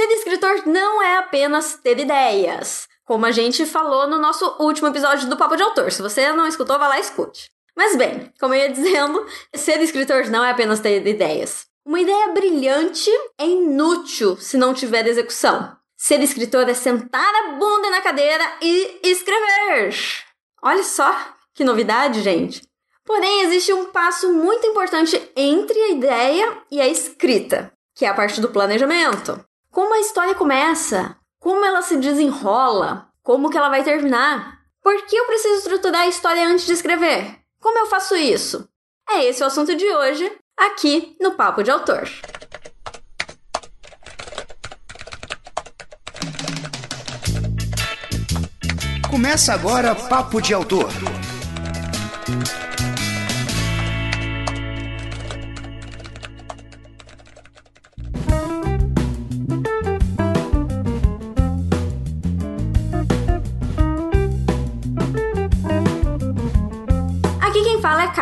Ser escritor não é apenas ter ideias, como a gente falou no nosso último episódio do Papo de Autor. Se você não escutou, vá lá e escute. Mas bem, como eu ia dizendo, ser escritor não é apenas ter ideias. Uma ideia brilhante é inútil se não tiver execução. Ser escritor é sentar a bunda na cadeira e escrever. Olha só que novidade, gente. Porém, existe um passo muito importante entre a ideia e a escrita, que é a parte do planejamento. Como a história começa? Como ela se desenrola? Como que ela vai terminar? Por que eu preciso estruturar a história antes de escrever? Como eu faço isso? É esse o assunto de hoje, aqui no Papo de Autor. Começa agora Papo de Autor.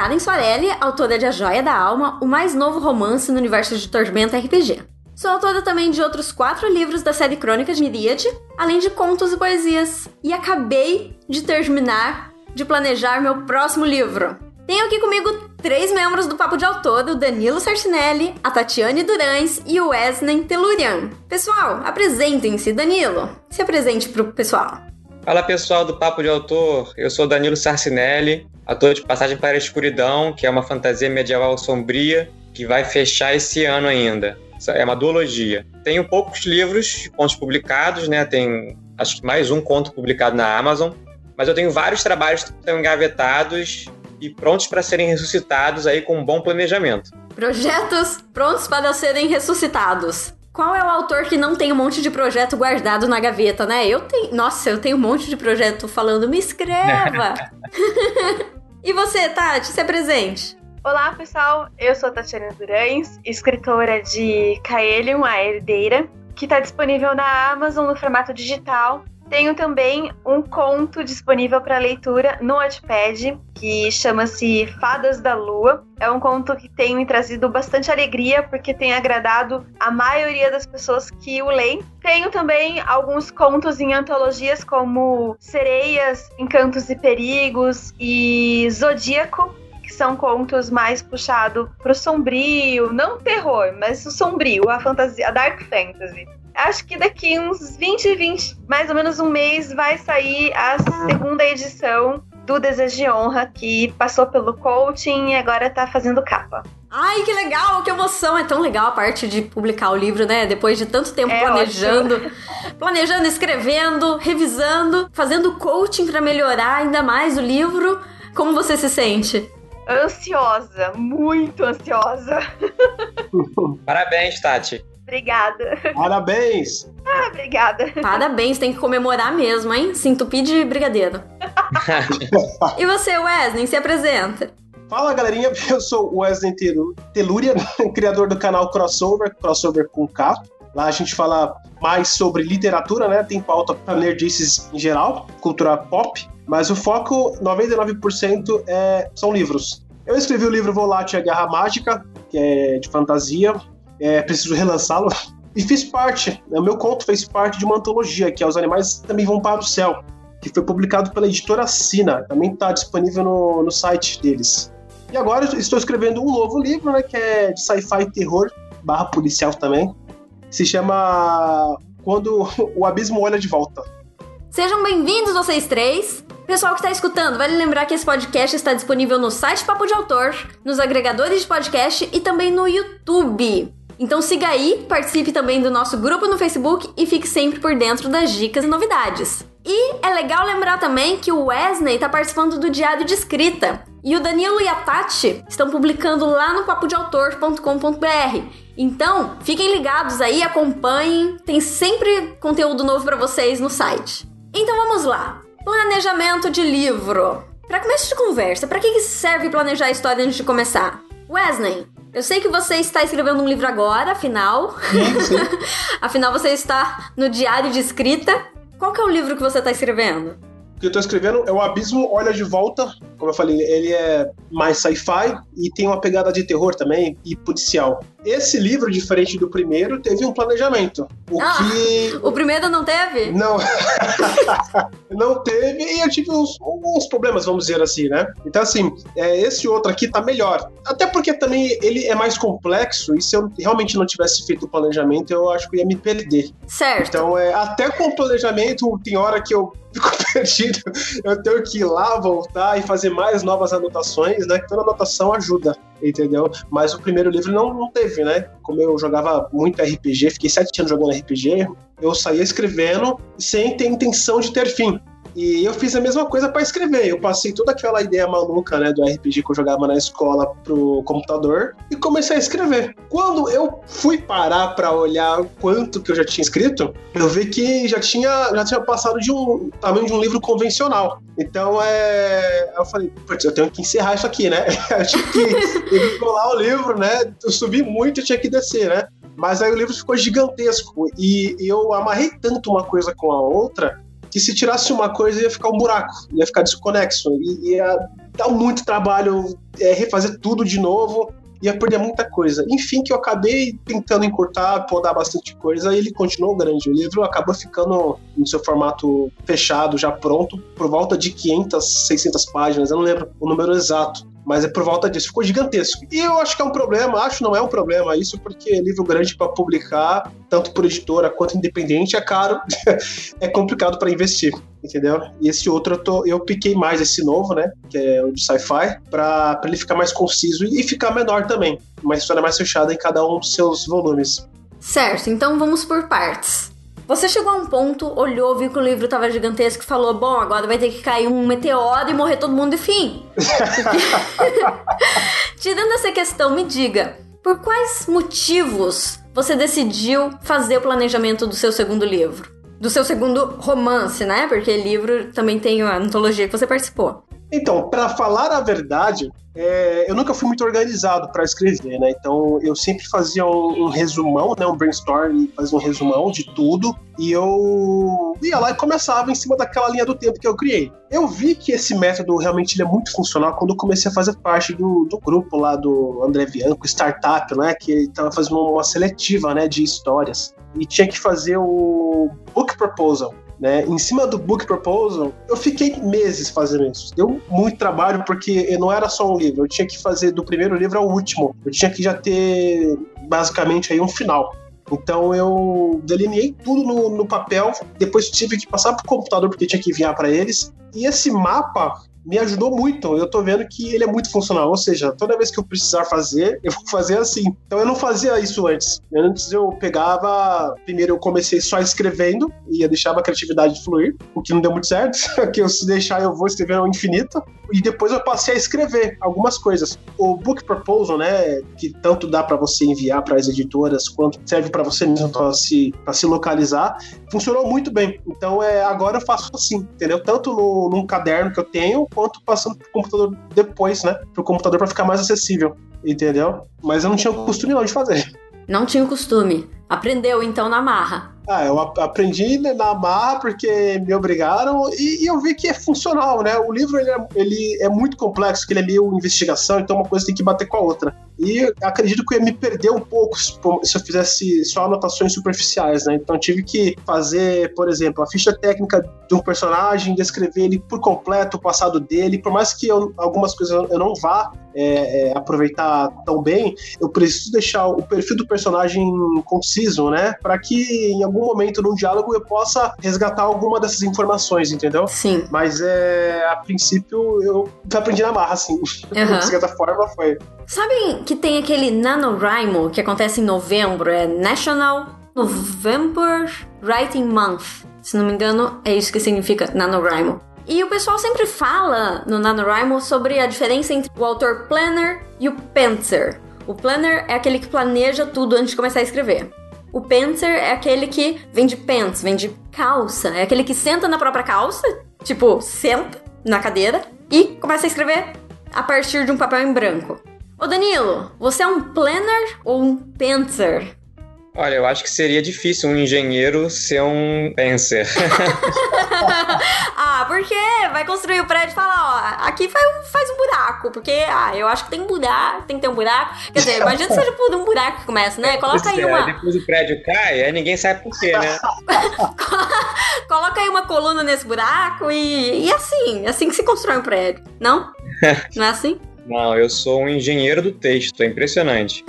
Karen Soarelli, autora de A Joia da Alma, o mais novo romance no universo de Tormenta RPG. Sou autora também de outros quatro livros da série Crônicas de Miríade, além de contos e poesias. E acabei de terminar de planejar meu próximo livro. Tenho aqui comigo três membros do Papo de Autor, o Danilo Sarcinelli, a Tatiane Durães e o Wesley Telurian. Pessoal, apresentem-se. Danilo, se apresente pro pessoal. Fala pessoal do Papo de Autor, eu sou Danilo Sarcinelli, ator de Passagem para a Escuridão, que é uma fantasia medieval sombria que vai fechar esse ano ainda. É uma duologia. Tenho poucos livros, contos publicados, né? Tem acho que mais um conto publicado na Amazon, mas eu tenho vários trabalhos que estão engavetados e prontos para serem ressuscitados aí com um bom planejamento. Projetos prontos para serem ressuscitados. Qual é o autor que não tem um monte de projeto guardado na gaveta, né? Eu tenho. Nossa, eu tenho um monte de projeto falando, me escreva! e você, Tati, se apresente. Olá, pessoal. Eu sou Tatiana Durães, escritora de Kaelion, a Herdeira, que está disponível na Amazon no formato digital. Tenho também um conto disponível para leitura no Wattpad, que chama-se Fadas da Lua. É um conto que tem me trazido bastante alegria, porque tem agradado a maioria das pessoas que o leem. Tenho também alguns contos em antologias, como Sereias, Encantos e Perigos e Zodíaco, que são contos mais puxado pro sombrio, não terror, mas o sombrio, a fantasia, a dark fantasy. Acho que daqui uns 20, 20, mais ou menos um mês, vai sair a segunda edição do Desejo de Honra, que passou pelo coaching e agora tá fazendo capa. Ai, que legal, que emoção! É tão legal a parte de publicar o livro, né? Depois de tanto tempo é planejando, ótimo. planejando, escrevendo, revisando, fazendo coaching para melhorar ainda mais o livro. Como você se sente? ansiosa, muito ansiosa. Parabéns, Tati. Obrigada. Parabéns! Ah, obrigada. Parabéns, tem que comemorar mesmo, hein? Se entupir de brigadeiro. e você, Wesley, se apresenta. Fala galerinha, eu sou o Wesley Telúria, criador do canal Crossover, Crossover com K. Lá a gente fala mais sobre literatura, né? Tem pauta para nerdices em geral, cultura pop, mas o foco, 99%, é, são livros. Eu escrevi o livro Volátil a Guerra Mágica, que é de fantasia, é, preciso relançá-lo. E fiz parte, né, o meu conto fez parte de uma antologia, que é Os Animais Também Vão Para o Céu, que foi publicado pela editora Sina, também está disponível no, no site deles. E agora estou escrevendo um novo livro, né, que é de sci-fi terror, barra policial também, se chama Quando o Abismo Olha de Volta. Sejam bem-vindos vocês três. Pessoal que está escutando, vale lembrar que esse podcast está disponível no site Papo de Autor, nos agregadores de podcast e também no YouTube. Então siga aí, participe também do nosso grupo no Facebook e fique sempre por dentro das dicas e novidades. E é legal lembrar também que o Wesley está participando do Diário de Escrita. E o Danilo e a Tati estão publicando lá no papodeautor.com.br. Então, fiquem ligados aí, acompanhem, tem sempre conteúdo novo para vocês no site. Então vamos lá. Planejamento de livro. Para começo de conversa, para que serve planejar a história antes de começar? Wesley, eu sei que você está escrevendo um livro agora, afinal. Sim, sim. afinal, você está no diário de escrita. Qual que é o livro que você está escrevendo? Que eu tô escrevendo é o Abismo Olha de Volta. Como eu falei, ele é mais sci-fi e tem uma pegada de terror também e policial. Esse livro, diferente do primeiro, teve um planejamento. O Ah, que. O primeiro não teve? Não. não teve e eu tive uns, problemas, vamos dizer assim, né? Então, assim, é, esse outro aqui tá melhor. Até porque também ele é mais complexo e se eu realmente não tivesse feito o planejamento, eu acho que ia me perder. Certo. Então, é, até com o planejamento, tem hora que eu fico perdido. Eu tenho que ir lá, voltar e fazer mais novas anotações, né? Toda anotação ajuda, entendeu? Mas o primeiro livro não, não teve, né? Como eu jogava muito RPG, fiquei sete anos jogando RPG, eu saía escrevendo sem ter intenção de ter fim. E eu fiz a mesma coisa para escrever. Eu passei toda aquela ideia maluca, né, do RPG que eu jogava na escola pro computador e comecei a escrever. Quando eu fui parar para olhar quanto que eu já tinha escrito, eu vi que já tinha, já tinha passado de um tamanho de um livro convencional. Então, é, eu falei, putz, eu tenho que encerrar isso aqui, né? eu tinha que colar o livro, né? Eu subi muito e tinha que descer, né? Mas aí o livro ficou gigantesco e eu amarrei tanto uma coisa com a outra que se tirasse uma coisa ia ficar um buraco, ia ficar desconexo, ia dar muito trabalho é, refazer tudo de novo, ia perder muita coisa. Enfim, que eu acabei tentando encurtar, podar bastante coisa, e ele continuou grande. O livro acabou ficando no seu formato fechado, já pronto, por volta de 500, 600 páginas, eu não lembro o número exato. Mas é por volta disso, ficou gigantesco. E eu acho que é um problema, acho não é um problema isso, porque livro grande para publicar, tanto por editora quanto independente, é caro, é complicado para investir, entendeu? E esse outro eu, tô, eu piquei mais esse novo, né? Que é o de sci-fi, para ele ficar mais conciso e ficar menor também. Uma história mais fechada em cada um dos seus volumes. Certo, então vamos por partes. Você chegou a um ponto, olhou, viu que o livro tava gigantesco e falou: Bom, agora vai ter que cair um meteoro e morrer todo mundo e fim. Tirando essa questão, me diga, por quais motivos você decidiu fazer o planejamento do seu segundo livro? Do seu segundo romance, né? Porque livro também tem a antologia que você participou. Então, para falar a verdade, é, eu nunca fui muito organizado para escrever, né? Então, eu sempre fazia um, um, resumão, né? Um brainstorm, fazia um resumão de tudo, e eu ia lá e começava em cima daquela linha do tempo que eu criei. Eu vi que esse método realmente é muito funcional quando eu comecei a fazer parte do, do grupo lá do André Bianco, Startup, né? Que estava fazendo uma seletiva, né? De histórias. E tinha que fazer o book proposal. Né? Em cima do book proposal, eu fiquei meses fazendo isso. Deu muito trabalho porque não era só um livro, eu tinha que fazer do primeiro livro ao último. Eu tinha que já ter basicamente aí um final. Então eu delineei tudo no, no papel, depois tive que passar pro computador porque tinha que enviar para eles. E esse mapa me ajudou muito. Eu tô vendo que ele é muito funcional. Ou seja, toda vez que eu precisar fazer, eu vou fazer assim. Então eu não fazia isso antes. Antes eu pegava. Primeiro eu comecei só escrevendo e eu deixava a criatividade fluir, o que não deu muito certo. que eu se deixar eu vou escrever ao infinito. E depois eu passei a escrever algumas coisas. O book proposal, né, que tanto dá para você enviar para as editoras quanto serve para você mesmo para se, pra se localizar, funcionou muito bem. Então é, agora eu faço assim, entendeu? Tanto no, num caderno que eu tenho, quanto passando pro computador depois, né? Pro computador para ficar mais acessível, entendeu? Mas eu não tinha o costume não de fazer. Não tinha o costume. Aprendeu então na marra. Ah, eu aprendi na marra porque me obrigaram e, e, eu vi que é funcional, né? O livro ele é, ele é muito complexo, que ele é meio investigação, então uma coisa tem que bater com a outra. E acredito que eu ia me perder um pouco se eu fizesse só anotações superficiais, né? Então tive que fazer, por exemplo, a ficha técnica de um personagem, descrever ele por completo, o passado dele. Por mais que eu, algumas coisas eu não vá é, é, aproveitar tão bem, eu preciso deixar o perfil do personagem conciso, né? Para que em algum momento no diálogo eu possa resgatar alguma dessas informações, entendeu? Sim. Mas é, a princípio eu aprendi na marra, assim. Uhum. de certa forma foi. Sabem que tem aquele NaNoWriMo que acontece em novembro? É National November Writing Month. Se não me engano, é isso que significa NaNoWriMo. E o pessoal sempre fala no NaNoWriMo sobre a diferença entre o autor planner e o pantser. O planner é aquele que planeja tudo antes de começar a escrever. O pantser é aquele que vem de pants, vem de calça. É aquele que senta na própria calça, tipo, senta na cadeira e começa a escrever a partir de um papel em branco. Ô Danilo, você é um planner ou um pantser? Olha, eu acho que seria difícil um engenheiro ser um penser. por porque vai construir o prédio e falar, ó, aqui faz, faz um buraco, porque, ah, eu acho que tem um buraco, tem que ter um buraco. Quer dizer, imagina que seja por um buraco que começa, né? Coloca aí É, uma. Depois o prédio cai, aí ninguém sabe por quê, né? Coloca aí uma coluna nesse buraco e, e assim, assim que se constrói um prédio. Não? Não é assim? Não, eu sou um engenheiro do texto, é impressionante.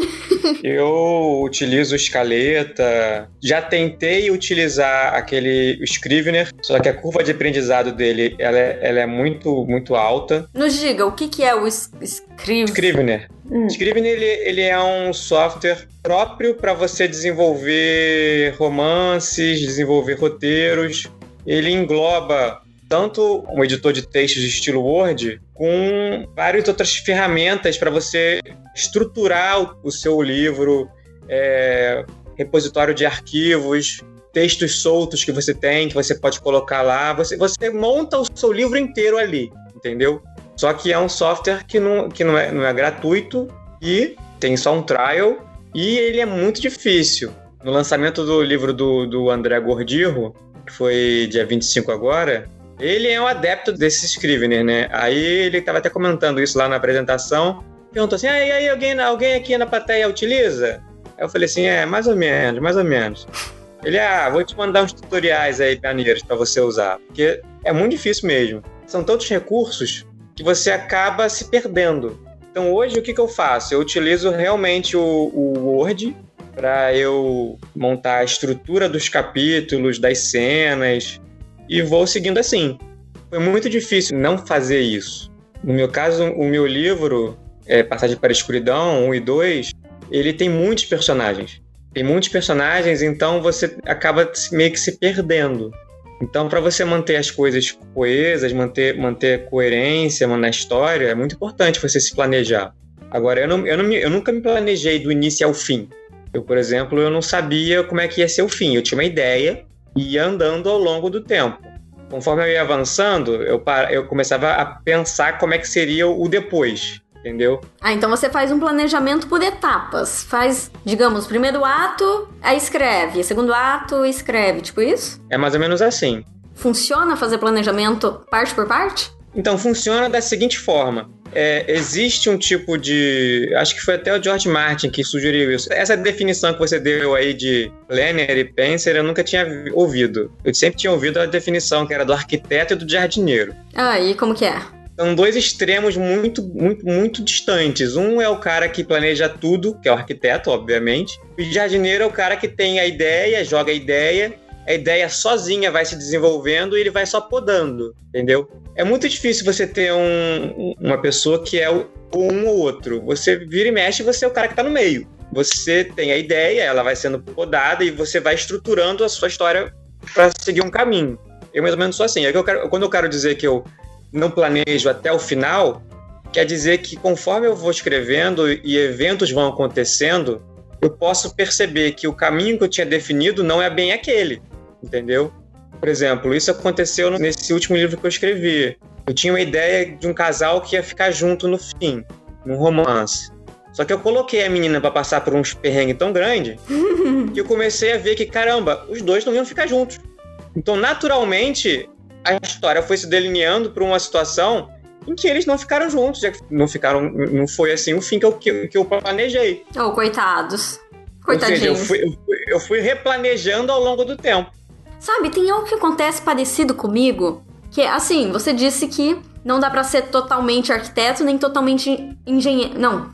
Eu utilizo escaleta, já tentei utilizar aquele Scrivener, só que a curva de aprendizado dele ela é, ela é muito, muito alta. Nos diga, o que, que é o es- Scrive? Scrivener. Hum. Scrivener ele, ele é um software próprio para você desenvolver romances, desenvolver roteiros. Ele engloba tanto um editor de textos de estilo Word, com várias outras ferramentas para você estruturar o, seu livro, é, repositório de arquivos, textos soltos que você tem, que você pode colocar lá. Você, você monta o seu livro inteiro ali, entendeu? Só que é um software que não, que não, é, não é gratuito e tem só um trial e ele é muito difícil. No lançamento do livro do, do André Gordirro, que foi dia 25 agora, ele é um adepto desse Scrivener, né? Aí ele estava até comentando isso lá na apresentação. Perguntou assim: ah, e aí, alguém, alguém aqui na plateia utiliza? Aí eu falei assim: é, mais ou menos, mais ou menos. Ele, ah, vou te mandar uns tutoriais aí maneiros para você usar. Porque é muito difícil mesmo. São tantos recursos que você acaba se perdendo. Então hoje o que, que eu faço? Eu utilizo realmente o, o Word para eu montar a estrutura dos capítulos, das cenas, e vou seguindo assim. Foi muito difícil não fazer isso. No meu caso, o meu livro, é, Passagem para a Escuridão 1 e 2, ele tem muitos personagens. Tem muitos personagens, então você acaba meio que se perdendo. Então, para você manter as coisas coesas, manter, manter coerência na história, é muito importante você se planejar. Agora, eu, não, eu, não eu nunca me planejei do início ao fim. Eu, por exemplo, eu não sabia como é que ia ser o fim. Eu tinha uma ideia e ia andando ao longo do tempo. Conforme eu ia avançando, eu, eu começava a pensar como é que seria o depois, entendeu? Ah, então você faz um planejamento por etapas. Faz, digamos, primeiro ato, aí escreve. Segundo ato, escreve. Tipo isso? É mais ou menos assim. Funciona fazer planejamento parte por parte? Então, funciona da seguinte forma. É, existe um tipo de. Acho que foi até o George Martin que sugeriu isso. Essa definição que você deu aí de planner e penser, eu nunca tinha ouvido. Eu sempre tinha ouvido a definição que era do arquiteto e do jardineiro. Ah, e como que é? São dois extremos muito, muito, muito distantes. Um é o cara que planeja tudo, que é o arquiteto, obviamente. E o jardineiro é o cara que tem a ideia, joga a ideia a ideia sozinha vai se desenvolvendo e ele vai só podando, entendeu? É muito difícil você ter um, uma pessoa que é um ou outro. Você vira e mexe, você é o cara que está no meio. Você tem a ideia, ela vai sendo podada e você vai estruturando a sua história para seguir um caminho. Eu mais ou menos sou assim. É que eu quero, quando eu quero dizer que eu não planejo até o final, quer dizer que conforme eu vou escrevendo e eventos vão acontecendo, eu posso perceber que o caminho que eu tinha definido não é bem aquele entendeu? Por exemplo, isso aconteceu nesse último livro que eu escrevi. Eu tinha uma ideia de um casal que ia ficar junto no fim, num romance. Só que eu coloquei a menina para passar por uns perrengues tão grandes que eu comecei a ver que, caramba, os dois não iam ficar juntos. Então, naturalmente, a história foi se delineando para uma situação em que eles não ficaram juntos. Não ficaram, não foi assim o fim que eu, que, que eu planejei. Oh, coitados. Coitadinhos. Ou seja, eu fui, eu, fui, eu fui replanejando ao longo do tempo. Sabe, tem algo que acontece parecido comigo, que é assim, você disse que não dá para ser totalmente arquiteto nem totalmente engenheiro. Não.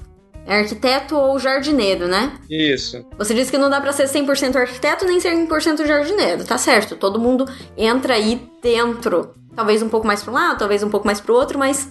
É arquiteto ou jardineiro, né? Isso. Você disse que não dá para ser 100% arquiteto nem 100% jardineiro. Tá certo. Todo mundo entra aí dentro. Talvez um pouco mais para um lado, talvez um pouco mais para o outro, mas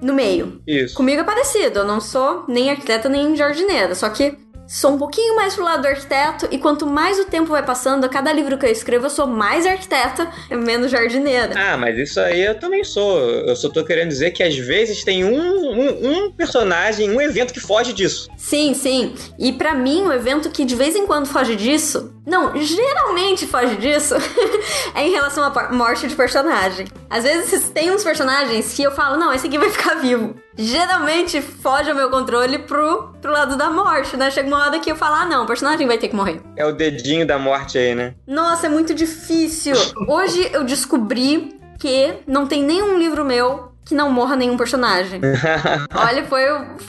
no meio. Isso. Comigo é parecido. Eu não sou nem arquiteta nem jardineira. Só que sou um pouquinho mais pro lado do arquiteto e quanto mais o tempo vai passando, a cada livro que eu escrevo, eu sou mais arquiteta e menos jardineira. Ah, mas isso aí eu também sou. Eu só tô querendo dizer que às vezes tem um, um, um personagem, um evento que foge disso. Sim, sim. E para mim, o evento que de vez em quando foge disso, não, geralmente foge disso, é em relação à morte de personagem. Às vezes tem uns personagens que eu falo, não, esse aqui vai ficar vivo geralmente foge ao meu controle pro, pro lado da morte, né? Chega uma hora que eu falo, ah, não, o personagem vai ter que morrer. É o dedinho da morte aí, né? Nossa, é muito difícil. Hoje eu descobri que não tem nenhum livro meu que não morra nenhum personagem. Olha, foi,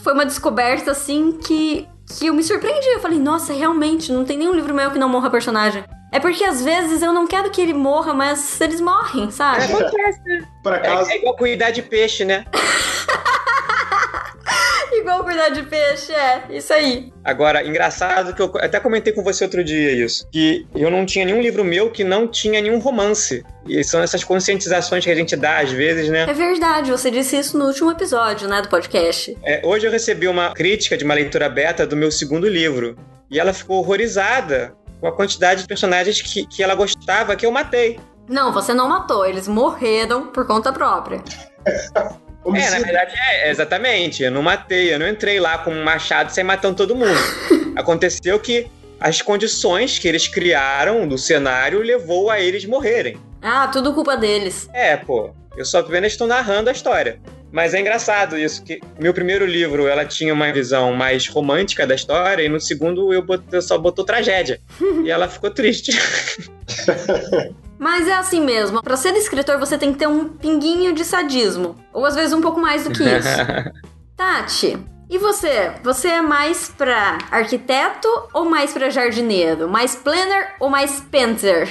foi uma descoberta assim que, que eu me surpreendi. Eu falei, nossa, realmente, não tem nenhum livro meu que não morra personagem. É porque às vezes eu não quero que ele morra, mas eles morrem, sabe? Acontece. Por acaso, É, é igual cuidar de peixe, né? Igual cuidar de peixe, é, isso aí. Agora, engraçado que eu até comentei com você outro dia isso, que eu não tinha nenhum livro meu que não tinha nenhum romance. E são essas conscientizações que a gente dá às vezes, né? É verdade, você disse isso no último episódio, né, do podcast. É, hoje eu recebi uma crítica de uma leitura beta do meu segundo livro. E ela ficou horrorizada com a quantidade de personagens que, que ela gostava que eu matei. Não, você não matou, eles morreram por conta própria. É, na verdade, é, exatamente. Eu não matei, eu não entrei lá com um machado saí matando todo mundo. Aconteceu que as condições que eles criaram do cenário levou a eles morrerem. Ah, tudo culpa deles. É, pô, eu só apenas estou narrando a história. Mas é engraçado isso, que meu primeiro livro, ela tinha uma visão mais romântica da história, e no segundo eu, eu só botou tragédia. e ela ficou triste. Mas é assim mesmo, pra ser escritor você tem que ter um pinguinho de sadismo. Ou às vezes um pouco mais do que isso. Tati, e você? Você é mais pra arquiteto ou mais pra jardineiro? Mais planner ou mais painter?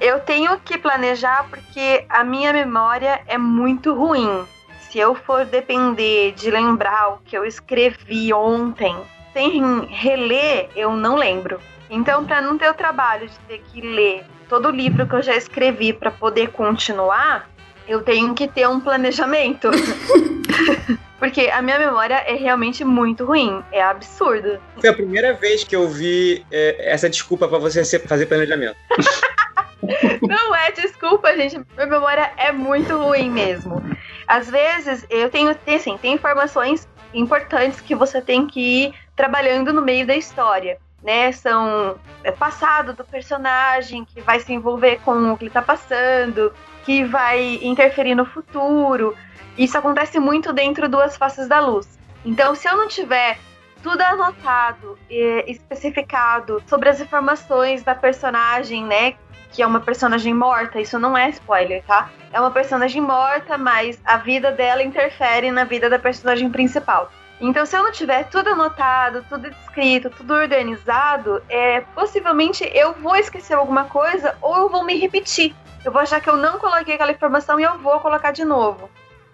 Eu tenho que planejar porque a minha memória é muito ruim. Se eu for depender de lembrar o que eu escrevi ontem, sem reler, eu não lembro. Então, para não ter o trabalho de ter que ler todo o livro que eu já escrevi para poder continuar, eu tenho que ter um planejamento. porque a minha memória é realmente muito ruim, é absurdo. Foi a primeira vez que eu vi é, essa desculpa pra você fazer planejamento. Não é desculpa, gente. Minha memória é muito ruim mesmo. Às vezes, eu tenho, tem, assim, tem informações importantes que você tem que ir trabalhando no meio da história. Né, são é, passado do personagem que vai se envolver com o que ele tá passando, que vai interferir no futuro. Isso acontece muito dentro do Faces da Luz. Então, se eu não tiver tudo anotado e especificado sobre as informações da personagem, né, que é uma personagem morta, isso não é spoiler, tá? É uma personagem morta, mas a vida dela interfere na vida da personagem principal. Então, se eu não tiver tudo anotado, tudo escrito, tudo organizado, é possivelmente eu vou esquecer alguma coisa ou eu vou me repetir. Eu vou achar que eu não coloquei aquela informação e eu vou colocar de novo.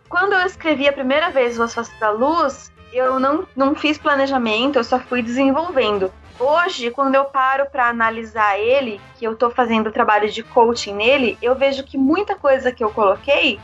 Quando eu escrevi a primeira vez o Faces da Luz, eu não, não fiz planejamento, eu só fui desenvolvendo. Hoje, quando eu paro para analisar ele, que eu tô fazendo trabalho de coaching nele, eu vejo que muita coisa que eu coloquei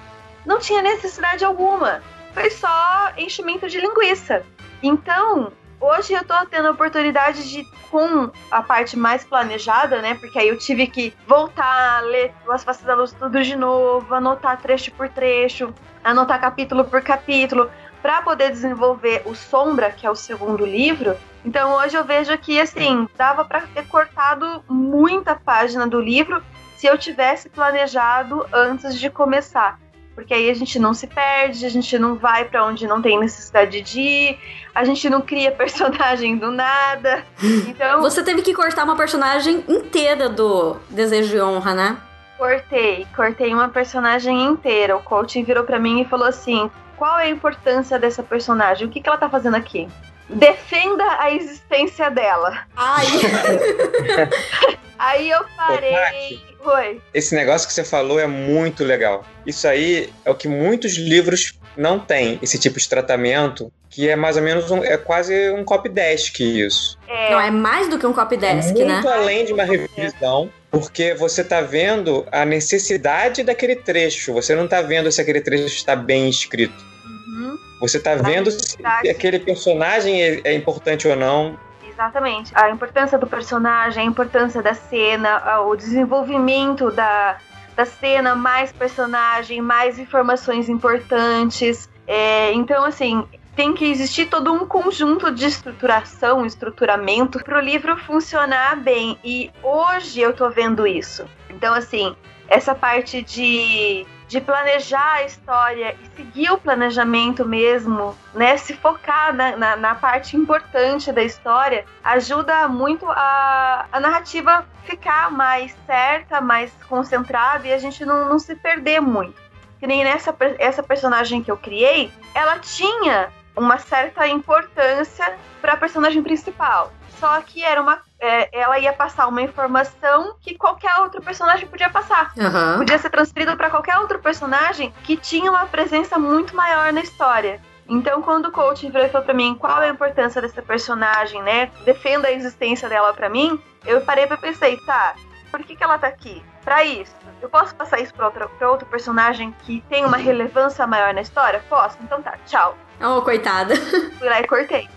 não tinha necessidade alguma. Foi só enchimento de linguiça. Então, hoje eu tô tendo a oportunidade de, com a parte mais planejada, né? Porque aí eu tive que voltar, ler as faces da luz tudo de novo, anotar trecho por trecho, anotar capítulo por capítulo, para poder desenvolver o Sombra, que é o segundo livro. Então hoje eu vejo que assim, dava para ter cortado muita página do livro se eu tivesse planejado antes de começar. Porque aí a gente não se perde, a gente não vai para onde não tem necessidade de ir, a gente não cria personagem do nada. Então, Você teve que cortar uma personagem inteira do Desejo de Honra, né? cortei, cortei uma personagem inteira. O coaching virou para mim e falou assim: "Qual é a importância dessa personagem? O que que ela tá fazendo aqui?" Defenda a existência dela. Ai, Aí eu parei. Oi. Esse negócio que você falou é muito legal. Isso aí é o que muitos livros não têm, esse tipo de tratamento, que é mais ou menos um, é quase um copy desk isso. É, não, é mais do que um copy desk, é né? muito além de uma revisão, porque você tá vendo a necessidade daquele trecho. Você não tá vendo se aquele trecho está bem escrito. uhum, Você tá vendo se aquele personagem é, é importante ou não. exatamente. A importância do personagem, a importância da cena, o desenvolvimento da, da cena, mais personagem, mais informações importantes. É, então, assim, tem que existir todo um conjunto de estruturação, estruturamento para o livro funcionar bem. E hoje eu tô vendo isso. Então, assim, essa parte de de planejar a história e seguir o planejamento mesmo, né? Se focar na, na, na parte importante da história, ajuda muito a, a narrativa ficar mais certa, mais concentrada e a gente não, não se perder muito. Que nem nessa essa personagem que eu criei, ela tinha uma certa importância para a personagem principal. Só que era uma é, ela ia passar uma informação que qualquer outro personagem podia passar. Uhum. Podia ser transferido para qualquer outro personagem que tinha uma presença muito maior na história. Então, quando o coach virou e falou pra mim qual é a importância dessa personagem, né? Defenda a existência dela para mim, eu parei pra pensar, tá, por que, que ela tá aqui? Pra isso. Eu posso passar isso pra, outro pra outro personagem que tem uma relevância maior na história? Posso? Então tá, tchau. Oh, coitada. Fui lá e cortei.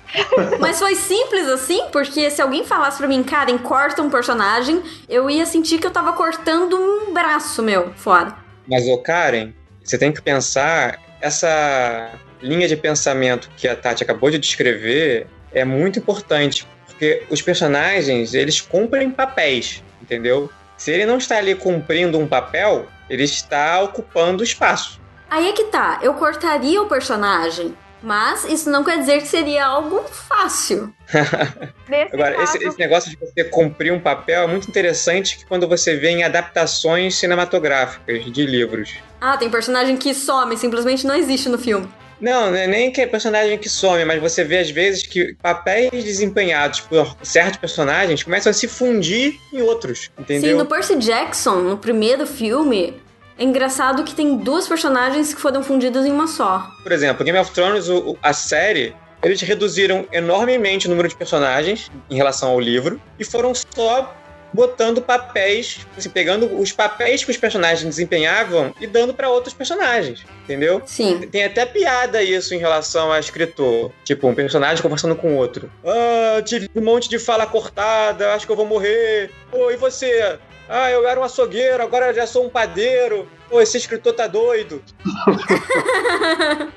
Mas foi simples assim, porque se alguém falasse pra mim, Karen, corta um personagem, eu ia sentir que eu tava cortando um braço meu fora. Mas, ô Karen, você tem que pensar, essa linha de pensamento que a Tati acabou de descrever é muito importante, porque os personagens, eles cumprem papéis, entendeu? Se ele não está ali cumprindo um papel, ele está ocupando espaço. Aí é que tá, eu cortaria o personagem, mas isso não quer dizer que seria algo fácil. Agora, caso... esse, esse, negócio de você cumprir um papel é muito interessante que quando você vê em adaptações cinematográficas de livros. Ah, tem personagem que some, simplesmente não existe no filme. Não, não é nem que é personagem que some, mas você vê às vezes que papéis desempenhados por certos personagens começam a se fundir em outros, entendeu? Sim, no Percy Jackson, no primeiro filme, é engraçado que tem duas personagens que foram fundidas em uma só. Por exemplo, Game of Thrones, o, a série, eles reduziram enormemente o número de personagens em relação ao livro e foram só botando papéis, assim, pegando os papéis que os personagens desempenhavam e dando para outros personagens, entendeu? Sim. Tem até piada isso em relação a escritor. Tipo, um personagem conversando com outro. Ah, tive um monte de fala cortada, acho que eu vou morrer. Pô, e você? Ah, eu era um açougueiro, agora já sou um padeiro. Pô, esse escritor tá doido.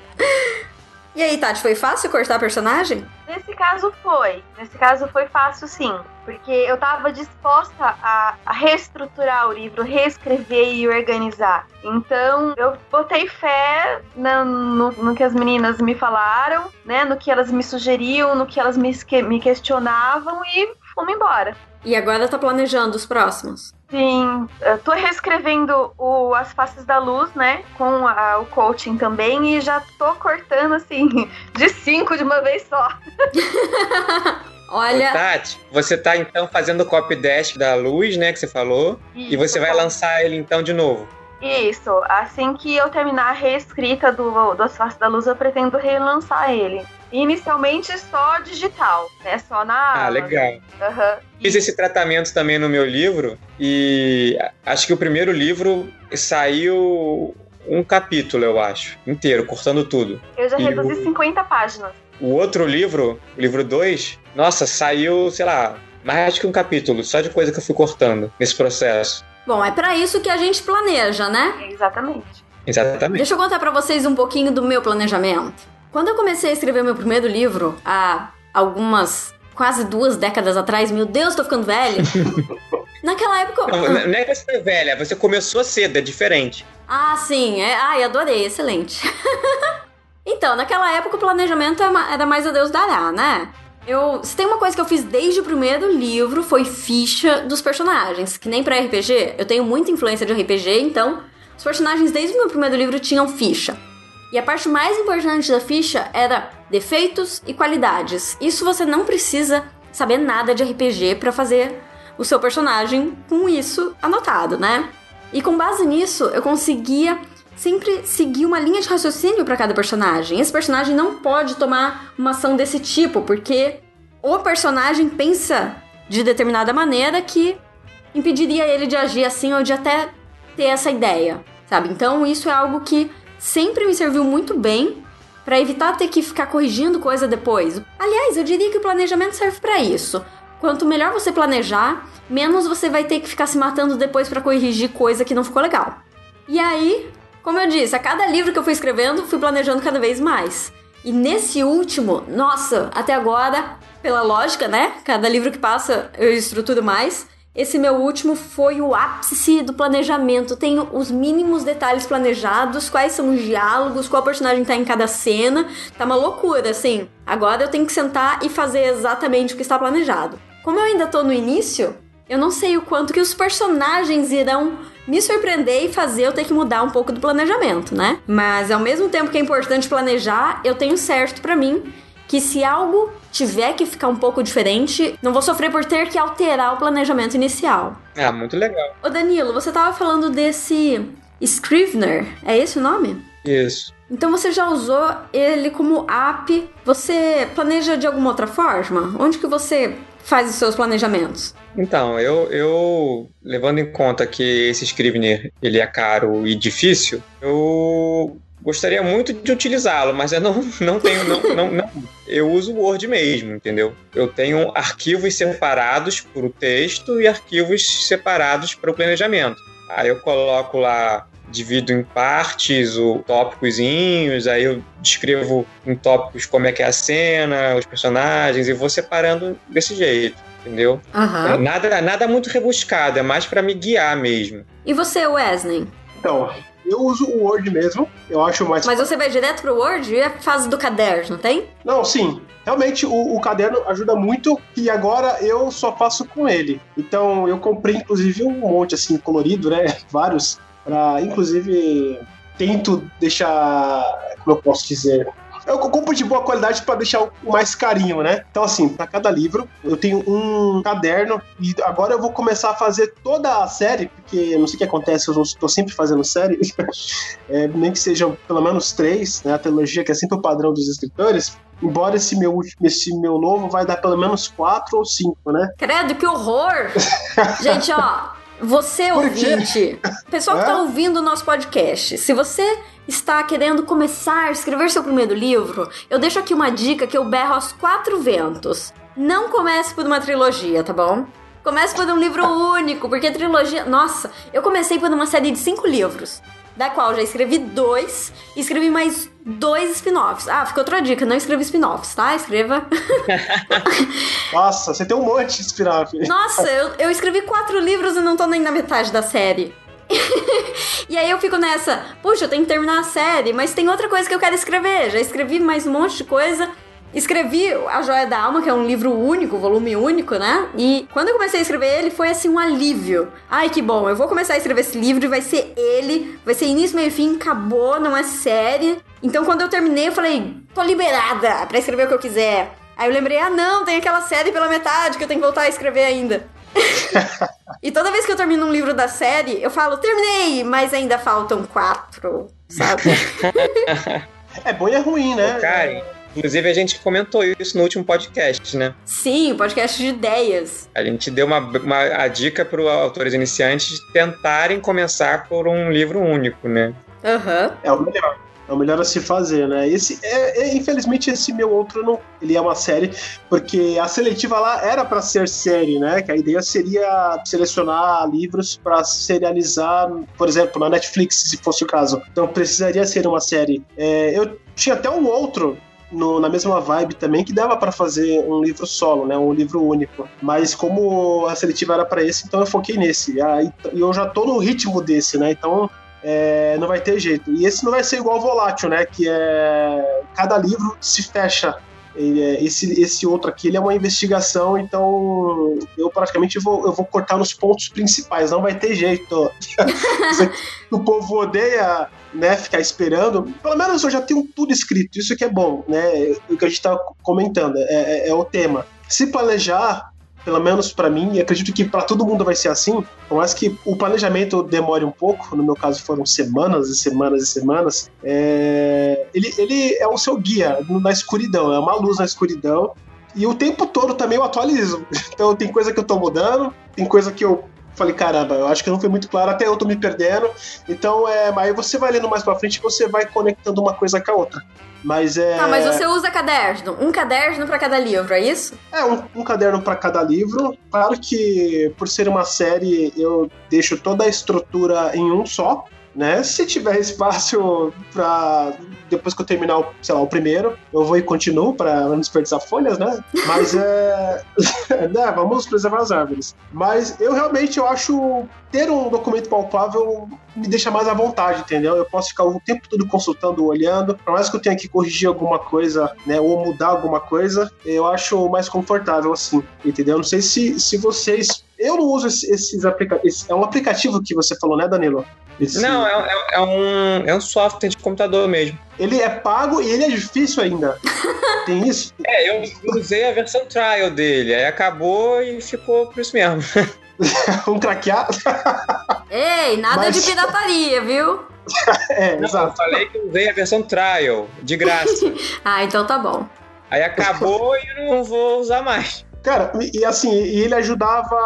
e aí, Tati, foi fácil cortar personagem? Nesse caso foi. Nesse caso foi fácil sim. Porque eu tava disposta a, a reestruturar o livro, reescrever e organizar. Então eu botei fé no, no, no, que as meninas me falaram, né? No que elas me sugeriam, no que elas me, me questionavam e fomos embora. E agora tá planejando os próximos? Sim, eu tô reescrevendo o As Faces da Luz, né? Com a, o coaching também e já tô cortando assim, de cinco de uma vez só. Olha. Ô, Tati, você tá então fazendo o copy dash da luz, né? Que você falou. Isso, e você vai lançar ele então de novo. Isso, assim que eu terminar a reescrita do, do As Faces da Luz, eu pretendo relançar ele. Inicialmente só digital, né? Só na. Ah, legal. Uhum. Fiz esse tratamento também no meu livro e acho que o primeiro livro saiu um capítulo, eu acho, inteiro, cortando tudo. Eu já e reduzi o... 50 páginas. O outro livro, o livro 2, nossa, saiu, sei lá, mais que um capítulo, só de coisa que eu fui cortando nesse processo. Bom, é para isso que a gente planeja, né? Exatamente. Exatamente. Deixa eu contar para vocês um pouquinho do meu planejamento. Quando eu comecei a escrever meu primeiro livro, há algumas quase duas décadas atrás, meu Deus, tô ficando velha. Naquela época. Não, não é que você é velha, você começou cedo, é diferente. Ah, sim. É... Ai, adorei, excelente. então, naquela época o planejamento é era mais a Deus dará, né? Eu, se tem uma coisa que eu fiz desde o primeiro livro foi ficha dos personagens, que nem para RPG, eu tenho muita influência de RPG, então os personagens desde o meu primeiro livro tinham ficha. E a parte mais importante da ficha era defeitos e qualidades. Isso você não precisa saber nada de RPG para fazer o seu personagem com isso anotado, né? E com base nisso, eu conseguia sempre seguir uma linha de raciocínio para cada personagem. Esse personagem não pode tomar uma ação desse tipo, porque o personagem pensa de determinada maneira que impediria ele de agir assim ou de até ter essa ideia, sabe? Então, isso é algo que sempre me serviu muito bem para evitar ter que ficar corrigindo coisa depois. Aliás, eu diria que o planejamento serve para isso. Quanto melhor você planejar, menos você vai ter que ficar se matando depois para corrigir coisa que não ficou legal. E aí, como eu disse, a cada livro que eu fui escrevendo, fui planejando cada vez mais. E nesse último, nossa, até agora, pela lógica, né? Cada livro que passa eu estruturo mais. Esse meu último foi o ápice do planejamento. Tenho os mínimos detalhes planejados, quais são os diálogos, qual personagem tá em cada cena. Tá uma loucura, assim. Agora eu tenho que sentar e fazer exatamente o que está planejado. Como eu ainda tô no início, eu não sei o quanto que os personagens irão me surpreender e fazer eu ter que mudar um pouco do planejamento, né? Mas ao mesmo tempo que é importante planejar, eu tenho certo para mim que se algo tiver que ficar um pouco diferente, não vou sofrer por ter que alterar o planejamento inicial. Ah, muito legal. Ô Danilo, você tava falando desse Scrivener, é esse o nome? Isso. Então você já usou ele como app? Você planeja de alguma outra forma? Onde que você faz os seus planejamentos? Então, eu, eu levando em conta que esse Scrivener ele é caro e difícil, eu gostaria muito de utilizá-lo, mas eu não, não tenho. Não, não, não, Eu uso o Word mesmo, entendeu? Eu tenho arquivos separados para o texto e arquivos separados para o planejamento. Aí eu coloco lá, divido em partes o tópicozinhos, aí eu descrevo em tópicos como é que é a cena, os personagens, e vou separando desse jeito entendeu? Uhum. Nada, nada muito rebuscado, é mais para me guiar mesmo. E você, Wesley? Então, eu uso o Word mesmo, eu acho mais. Mas você vai direto pro Word e é fase do caderno, não tem? Não, sim. Realmente o, o, caderno ajuda muito e agora eu só faço com ele. Então eu comprei inclusive um monte assim colorido, né? Vários. Pra, inclusive tento deixar. Como eu posso dizer? eu compro de boa qualidade para deixar o mais carinho, né? Então, assim, para cada livro, eu tenho um caderno e agora eu vou começar a fazer toda a série, porque não sei o que acontece, eu estou sempre fazendo série, é, nem que sejam pelo menos três, né? A trilogia, que é sempre o padrão dos escritores. Embora esse meu, esse meu novo vai dar pelo menos quatro ou cinco, né? Credo, que horror! Gente, ó, você ouvinte, pessoal que tá ouvindo o nosso podcast, se você está querendo começar a escrever seu primeiro livro, eu deixo aqui uma dica que eu berro aos quatro ventos. Não comece por uma trilogia, tá bom? Comece por um livro único, porque trilogia. Nossa, eu comecei por uma série de cinco livros da qual já escrevi dois escrevi mais dois spin-offs. Ah, ficou outra dica, não escreva spin-offs, tá? Escreva. Nossa, você tem um monte de spin-off. Nossa, eu, eu escrevi quatro livros e não tô nem na metade da série. e aí eu fico nessa, puxa, eu tenho que terminar a série, mas tem outra coisa que eu quero escrever. Já escrevi mais um monte de coisa Escrevi A Joia da Alma, que é um livro único, volume único, né? E quando eu comecei a escrever ele, foi assim um alívio. Ai, que bom, eu vou começar a escrever esse livro e vai ser ele, vai ser início, meio fim, acabou, não é série. Então quando eu terminei, eu falei, tô liberada pra escrever o que eu quiser. Aí eu lembrei, ah não, tem aquela série pela metade que eu tenho que voltar a escrever ainda. e toda vez que eu termino um livro da série, eu falo, terminei, mas ainda faltam quatro, sabe? é bom e é ruim, né? Karen, Inclusive, a gente comentou isso no último podcast, né? Sim, o podcast de ideias. A gente deu uma, uma a dica para os autores iniciantes tentarem começar por um livro único, né? Aham. Uhum. É o melhor. É o melhor a se fazer, né? Esse é, é, infelizmente esse meu outro não, ele é uma série porque a seletiva lá era para ser série, né? Que a ideia seria selecionar livros para serializar, por exemplo, na Netflix, se fosse o caso. Então precisaria ser uma série. É, eu tinha até um outro no, na mesma vibe também, que dava para fazer um livro solo, né? Um livro único. Mas como a seletiva era para esse, então eu foquei nesse. E eu já tô no ritmo desse, né? Então é, não vai ter jeito. E esse não vai ser igual ao Volátil, né? Que é. Cada livro se fecha. É, esse, esse outro aqui ele é uma investigação, então eu praticamente vou, eu vou cortar nos pontos principais, não vai ter jeito. o povo odeia né, ficar esperando. Pelo menos eu já tenho tudo escrito, isso que é bom, né? O que a gente tá comentando, é, é, é o tema. Se planejar, pelo menos para mim, e acredito que para todo mundo vai ser assim, por mais que o planejamento demore um pouco, no meu caso foram semanas e semanas e semanas, é... Ele, ele é o seu guia na escuridão, é uma luz na escuridão, e o tempo todo também eu atualizo. Então tem coisa que eu tô mudando, tem coisa que eu falei, caramba, eu acho que não foi muito claro, até eu tô me perdendo. Então, é, aí você vai lendo mais pra frente e você vai conectando uma coisa com a outra. Mas é. Tá, mas você usa caderno. Um caderno para cada livro, é isso? É, um, um caderno para cada livro. Claro que, por ser uma série, eu deixo toda a estrutura em um só. Né? Se tiver espaço pra. Depois que eu terminar, o, sei lá, o primeiro, eu vou e continuo pra não desperdiçar folhas, né? Mas é. né, vamos preservar as árvores. Mas eu realmente eu acho ter um documento palpável me deixa mais à vontade, entendeu? Eu posso ficar o tempo todo consultando, olhando. Por mais que eu tenha que corrigir alguma coisa, né? Ou mudar alguma coisa, eu acho mais confortável assim, entendeu? Não sei se, se vocês eu não uso esses, esses aplicativos. É um aplicativo que você falou, né, Danilo? Esse... Não, é, é, é, um, é um software de computador mesmo. Ele é pago e ele é difícil ainda. Tem isso? É, eu usei a versão trial dele, aí acabou e ficou por isso mesmo. um craqueado? Ei, nada Mas... de pirataria, viu? é, não, exato. Eu falei que usei a versão trial, de graça. ah, então tá bom. Aí acabou e eu não vou usar mais. Cara, e assim, ele ajudava,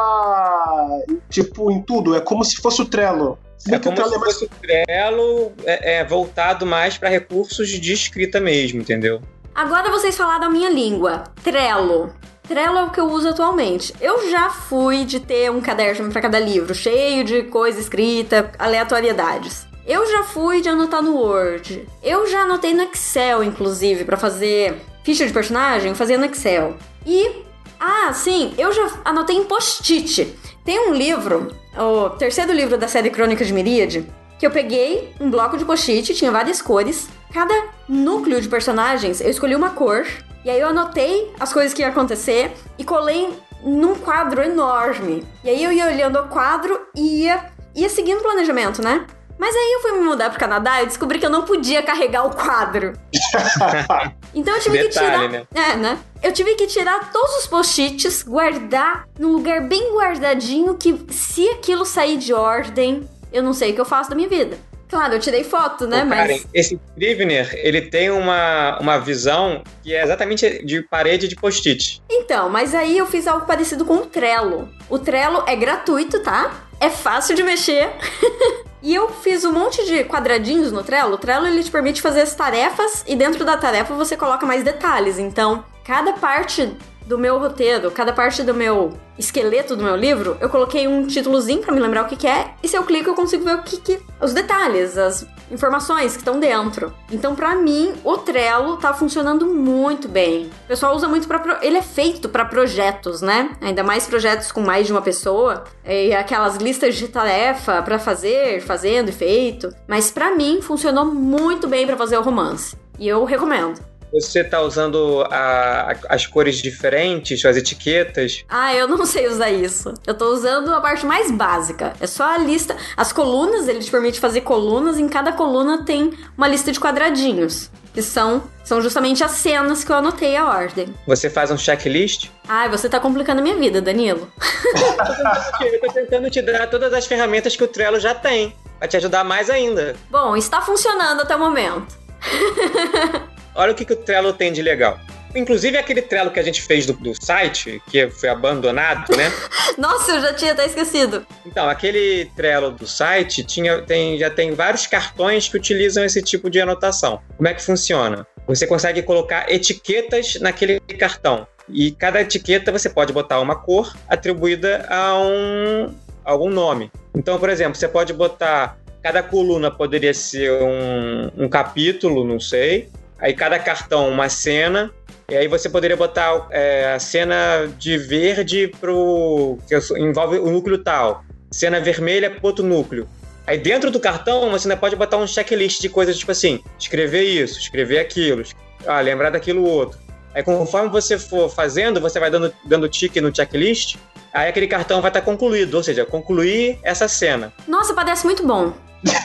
tipo, em tudo. É como se fosse o Trello. É como se é mais... fosse o Trello é, é voltado mais para recursos de escrita mesmo, entendeu? Agora vocês falaram a minha língua. Trello. Trello é o que eu uso atualmente. Eu já fui de ter um caderno para cada livro, cheio de coisa escrita, aleatoriedades. Eu já fui de anotar no Word. Eu já anotei no Excel, inclusive, para fazer ficha de personagem, fazia no Excel. E ah, sim, eu já anotei em post-it. Tem um livro, o terceiro livro da série Crônicas de Miríade, que eu peguei um bloco de post-it, tinha várias cores. Cada núcleo de personagens, eu escolhi uma cor, e aí eu anotei as coisas que ia acontecer e colei num quadro enorme. E aí eu ia olhando o quadro e ia, ia seguindo o planejamento, né? Mas aí eu fui me mudar pro Canadá e descobri que eu não podia carregar o quadro. então eu tive Detalhe, que tirar. Né? É, né? Eu tive que tirar todos os post-its, guardar num lugar bem guardadinho que se aquilo sair de ordem, eu não sei o que eu faço da minha vida. Claro, eu tirei foto, né? Ô, Karen, mas... esse Scrivener, ele tem uma, uma visão que é exatamente de parede de post-it. Então, mas aí eu fiz algo parecido com o Trello. O Trello é gratuito, tá? É fácil de mexer. E eu fiz um monte de quadradinhos no Trello. O Trello ele te permite fazer as tarefas e dentro da tarefa você coloca mais detalhes. Então, cada parte do meu roteiro, cada parte do meu esqueleto do meu livro, eu coloquei um títulozinho para me lembrar o que, que, é, e se eu clico eu consigo ver o que, que os detalhes, as informações que estão dentro. Então, para mim, o Trello tá funcionando muito bem. O pessoal usa muito para ele é feito para projetos, né? Ainda mais projetos com mais de uma pessoa, e aquelas listas de tarefa para fazer, fazendo e feito. Mas para mim funcionou muito bem para fazer o romance. E eu recomendo. Você tá usando a, as cores diferentes, as etiquetas? Ah, eu não sei usar isso. Eu tô usando a parte mais básica. É só a lista. As colunas, ele te permite fazer colunas. Em cada coluna tem uma lista de quadradinhos. Que são, são justamente as cenas que eu anotei a ordem. Você faz um checklist? Ai, você tá complicando a minha vida, Danilo. eu tô tentando te dar todas as ferramentas que o Trello já tem. Pra te ajudar mais ainda. Bom, está funcionando até o momento. olha o que, que o Trello tem de legal. Inclusive aquele Trello que a gente fez do, do site, que foi abandonado, né? Nossa, eu já tinha até esquecido. Então, aquele Trello do site tinha, tem, já tem vários cartões que utilizam esse tipo de anotação. Como é que funciona? Você consegue colocar etiquetas naquele cartão. E cada etiqueta você pode botar uma cor atribuída a um algum nome. Então, por exemplo, você pode botar cada coluna poderia ser um, um capítulo, não sei. Aí cada cartão uma cena. E aí você poderia botar é, a cena de verde pro. que envolve o núcleo tal. Cena vermelha pro outro núcleo. Aí dentro do cartão você ainda pode botar um checklist de coisas tipo assim: escrever isso, escrever aquilo, ah, lembrar daquilo outro. Aí conforme você for fazendo, você vai dando, dando tique no checklist, aí aquele cartão vai estar concluído, ou seja, concluir essa cena. Nossa, parece muito bom.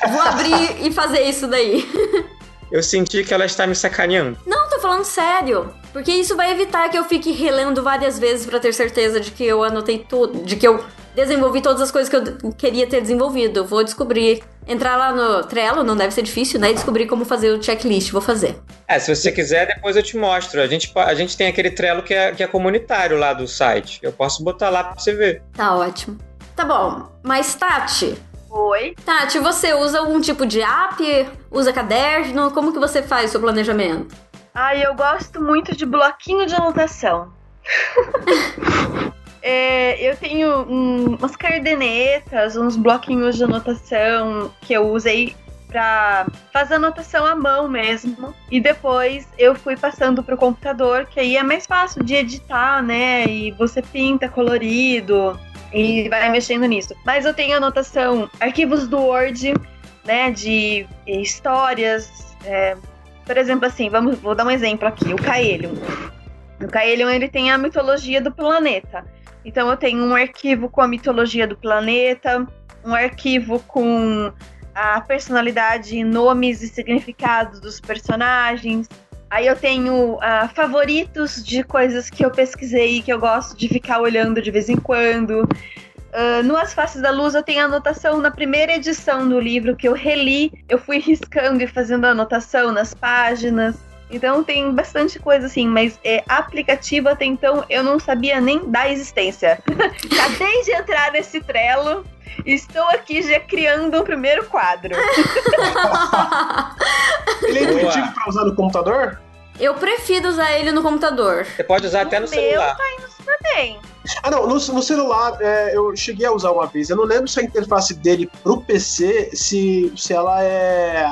Vou abrir e fazer isso daí. eu senti que ela está me sacaneando. Não, tô falando sério. Porque isso vai evitar que eu fique relendo várias vezes para ter certeza de que eu anotei tudo, de que eu desenvolvi todas as coisas que eu queria ter desenvolvido. Eu vou descobrir. Entrar lá no Trello, não deve ser difícil, né? E descobrir como fazer o checklist. Vou fazer. É, se você quiser, depois eu te mostro. A gente, a gente tem aquele Trello que é, que é comunitário lá do site. Eu posso botar lá pra você ver. Tá ótimo. Tá bom. Mas, Tati, Oi. Tati, você usa algum tipo de app? Usa caderno? Como que você faz o seu planejamento? Ai, eu gosto muito de bloquinho de anotação. é, eu tenho um, umas cardenetas, uns bloquinhos de anotação que eu usei para fazer anotação à mão mesmo. E depois eu fui passando pro computador, que aí é mais fácil de editar, né? E você pinta colorido e vai mexendo nisso. Mas eu tenho anotação, arquivos do Word, né? De histórias. É, por exemplo, assim, vamos, vou dar um exemplo aqui, o Kaelion. O Kaelion ele tem a mitologia do planeta. Então eu tenho um arquivo com a mitologia do planeta, um arquivo com a personalidade, nomes e significados dos personagens. Aí eu tenho uh, favoritos de coisas que eu pesquisei que eu gosto de ficar olhando de vez em quando. Uh, no As Faces da Luz eu tenho anotação na primeira edição do livro que eu reli, eu fui riscando e fazendo anotação nas páginas. Então tem bastante coisa assim, mas é, aplicativo até então eu não sabia nem da existência. Acabei de entrar nesse Trello, estou aqui já criando o primeiro quadro. ele é intuitivo para usar no computador? Eu prefiro usar ele no computador. Você pode usar até no celular. Tá indo super bem. Ah, não, no, no celular é, eu cheguei a usar uma vez. Eu não lembro se a interface dele pro PC, se, se ela é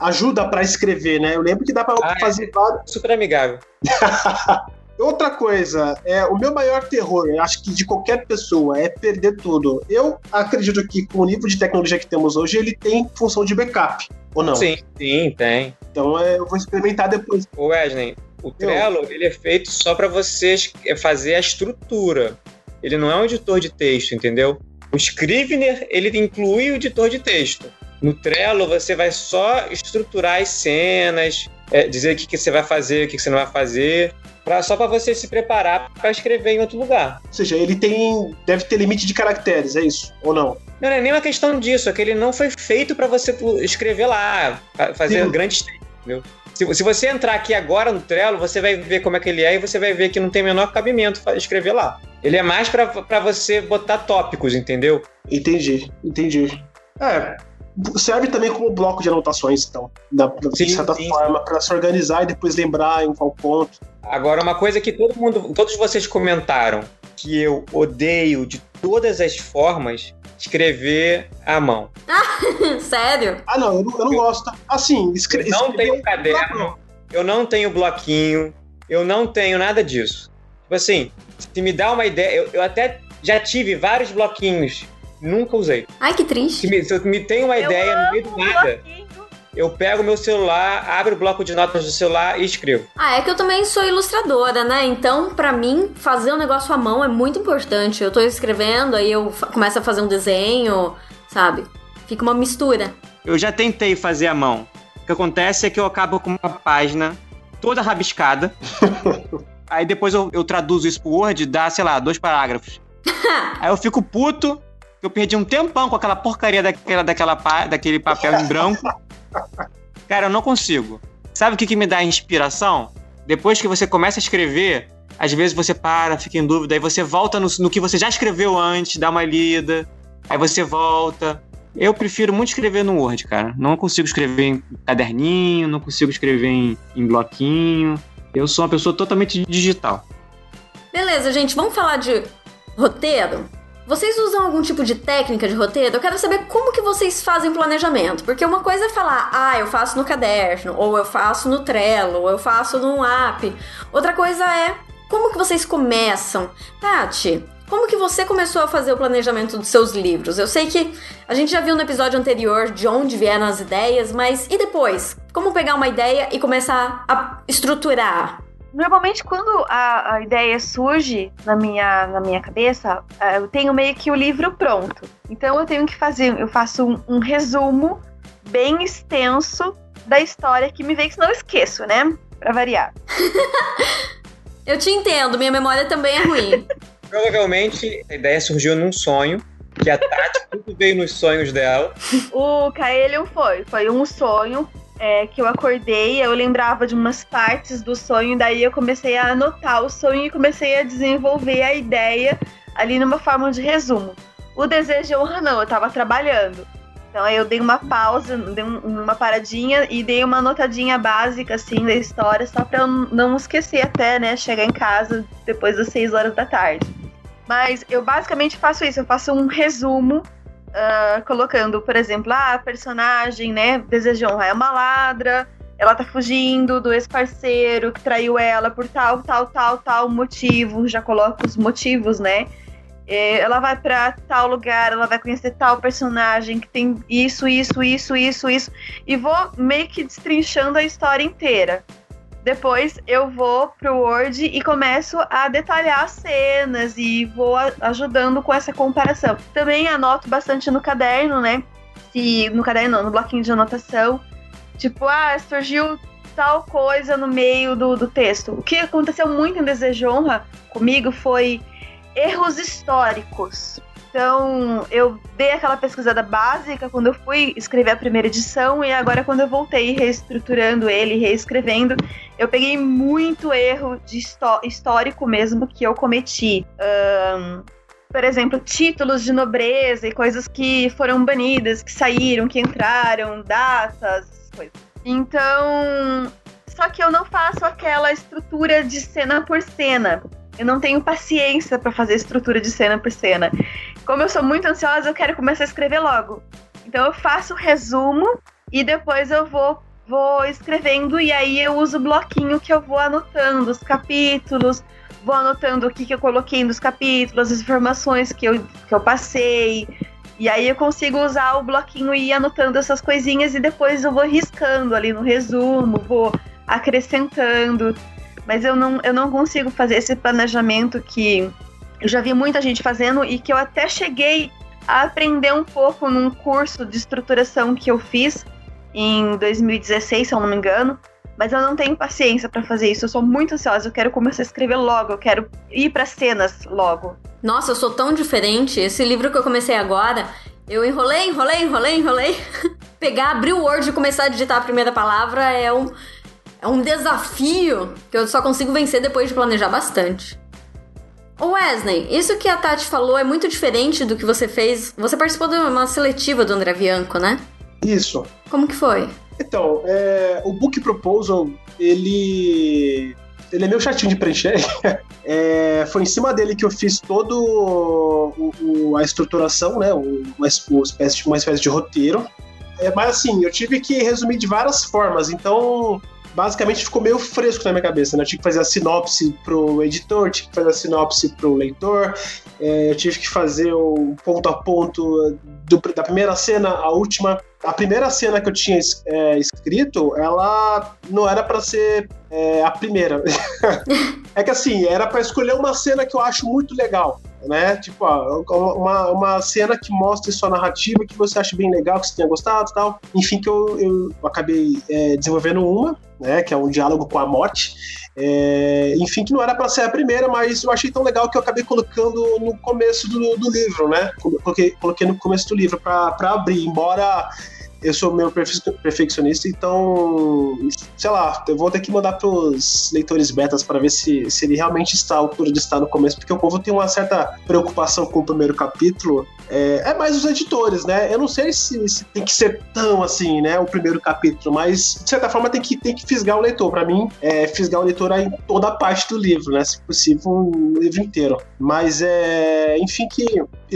ajuda para escrever, né? Eu lembro que dá para ah, é. fazer é. vários. Super amigável. Outra coisa, é o meu maior terror, acho que de qualquer pessoa, é perder tudo. Eu acredito que com o nível de tecnologia que temos hoje, ele tem função de backup, ou não? Sim, sim, tem. Então é, eu vou experimentar depois. O Wesley, o Trello, eu... ele é feito só para vocês fazer a estrutura. Ele não é um editor de texto, entendeu? O Scrivener, ele inclui o editor de texto. No Trello, você vai só estruturar as cenas, é, dizer o que, que você vai fazer, o que, que você não vai fazer, pra, só para você se preparar para escrever em outro lugar. Ou seja, ele tem. deve ter limite de caracteres, é isso? Ou não? Não, não é nem uma questão disso, é que ele não foi feito para você escrever lá, fazer Sim. grandes textos, entendeu? Se, se, você entrar aqui agora no Trello, você vai ver como é que ele é e você vai ver que não tem o menor cabimento escrever lá. Ele é mais para você botar tópicos, entendeu? Entendi, entendi. É, serve também como bloco de anotações, então, da, sim, de certa sim, forma, para se organizar e depois lembrar em qual ponto. Agora, uma coisa que todo mundo, todos vocês comentaram, que eu odeio de todas as formas, escrever à mão. Sério? Ah, não, eu não, eu não gosto. Assim, escre eu não tenho caderno, eu não tenho bloquinho, eu não tenho nada disso. Tipo assim, se me dá uma ideia, eu, eu até já tive vários bloquinhos Nunca usei. Ai, que triste. Se me, se eu me tem uma eu ideia no meio do nada, eu pego meu celular, abro o bloco de notas do celular e escrevo. Ah, é que eu também sou ilustradora, né? Então, para mim, fazer um negócio à mão é muito importante. Eu tô escrevendo, aí eu começo a fazer um desenho, sabe? Fica uma mistura. Eu já tentei fazer à mão. O que acontece é que eu acabo com uma página toda rabiscada. aí depois eu, eu traduzo isso pro Word, dá, sei lá, dois parágrafos. aí eu fico puto, eu perdi um tempão com aquela porcaria daquela, daquela, daquele papel em branco. Cara, eu não consigo. Sabe o que, que me dá inspiração? Depois que você começa a escrever, às vezes você para, fica em dúvida, aí você volta no, no que você já escreveu antes, dá uma lida, aí você volta. Eu prefiro muito escrever no Word, cara. Não consigo escrever em caderninho, não consigo escrever em, em bloquinho. Eu sou uma pessoa totalmente digital. Beleza, gente, vamos falar de roteiro? Vocês usam algum tipo de técnica de roteiro? Eu quero saber como que vocês fazem planejamento. Porque uma coisa é falar, ah, eu faço no caderno, ou eu faço no Trello, ou eu faço num app. Outra coisa é como que vocês começam. Tati, como que você começou a fazer o planejamento dos seus livros? Eu sei que a gente já viu no episódio anterior de onde vieram as ideias, mas e depois? Como pegar uma ideia e começar a estruturar? Normalmente, quando a, a, ideia surge na minha, na minha cabeça, é, eu tenho meio que o livro pronto. Então, eu tenho que fazer, eu faço um, um resumo bem extenso da história que me vem, que não esqueço, né? Pra variar. eu te entendo, minha memória também é ruim. Provavelmente a ideia surgiu num sonho, que a Tati tudo veio nos sonhos dela. O Kaelion foi, foi um sonho é, que eu acordei, eu lembrava de umas partes do sonho, daí eu comecei a anotar o sonho e comecei a desenvolver a ideia ali numa forma de resumo. O desejo de honra não, eu tava trabalhando. Então aí eu dei uma pausa, dei uma paradinha e dei uma anotadinha básica assim da história, só pra eu não esquecer até, né, chegar em casa depois das 6 horas da tarde. Mas eu basicamente faço isso, eu faço um resumo, uh, colocando, por exemplo, ah, a personagem, né, desejou é uma ladra, ela tá fugindo do ex-parceiro que traiu ela por tal, tal, tal, tal motivo, já coloco os motivos, né? É, ela vai para tal lugar, ela vai conhecer tal personagem que tem isso, isso, isso, isso, isso, e vou meio que destrinchando a história inteira. Depois eu vou pro Word e começo a detalhar as cenas e vou ajudando com essa comparação. Também anoto bastante no caderno, né? Se no caderno, no bloquinho de anotação. Tipo, ah, surgiu tal coisa no meio do, do texto. O que aconteceu muito em Desejo Honra comigo foi erros históricos. Então, eu dei aquela pesquisada básica quando eu fui escrever a primeira edição e agora quando eu voltei reestruturando ele, reescrevendo, eu peguei muito erro de histórico mesmo que eu cometi. Um, por exemplo, títulos de nobreza e coisas que foram banidas, que saíram, que entraram, datas, coisas. Então, só que eu não faço aquela estrutura de cena por cena. Eu não tenho paciência para fazer estrutura de cena por cena. Como eu sou muito ansiosa, eu quero começar a escrever logo. Então eu faço o resumo e depois eu vou vou escrevendo e aí eu uso o bloquinho que eu vou anotando os capítulos, vou anotando o que, que eu coloquei nos capítulos, as informações que eu, que eu passei. E aí eu consigo usar o bloquinho e ir anotando essas coisinhas e depois eu vou riscando ali no resumo, vou acrescentando. Mas eu não, eu não consigo fazer esse planejamento que eu já vi muita gente fazendo e que eu até cheguei a aprender um pouco num curso de estruturação que eu fiz em 2016, se eu não me engano. Mas eu não tenho paciência para fazer isso. Eu sou muito ansiosa. Eu quero começar a escrever logo. Eu quero ir para cenas logo. Nossa, eu sou tão diferente. Esse livro que eu comecei agora, eu enrolei, enrolei, enrolei, enrolei. Pegar, abrir o Word e começar a digitar a primeira palavra é um é um desafio que eu só consigo vencer depois de planejar bastante. Ô Wesley, isso que a Tati falou é muito diferente do que você fez. Você participou de uma seletiva do André Bianco, né? Isso. Como que foi? Então, é, o Book Proposal, ele. Ele é meio chatinho de preencher. é, foi em cima dele que eu fiz todo o, o, a estruturação, né? Uma, uma, espécie, uma espécie de roteiro. É, mas assim, eu tive que resumir de várias formas. Então, basicamente ficou meio fresco na minha cabeça, né? Eu tive que fazer a sinopse pro editor, tive que fazer a sinopse pro leitor, é, eu tive que fazer o ponto a ponto do, da primeira cena à última. A primeira cena que eu tinha é, escrito, ela não era para ser é, a primeira. é que assim, era para escolher uma cena que eu acho muito legal né? Tipo, ó, uma, uma cena que mostre sua narrativa que você acha bem legal, que você tenha gostado tal. Enfim, que eu, eu acabei é, desenvolvendo uma, né? Que é um diálogo com a morte. É, enfim, que não era para ser a primeira, mas eu achei tão legal que eu acabei colocando no começo do, do livro, né? Coloquei, coloquei no começo do livro para abrir, embora eu sou meio perfeccionista, então, sei lá, eu vou ter que mandar pros leitores betas para ver se, se ele realmente está à altura de estar no começo, porque o povo tem uma certa preocupação com o primeiro capítulo. É, é mais os editores, né? Eu não sei se, se, tem que ser tão assim, né? O primeiro capítulo, mas de certa forma tem que, tem que fisgar o leitor. Para mim, é fisgar o leitor em toda a parte do livro, né? Se possível, o livro inteiro. Mas é. Enfim, que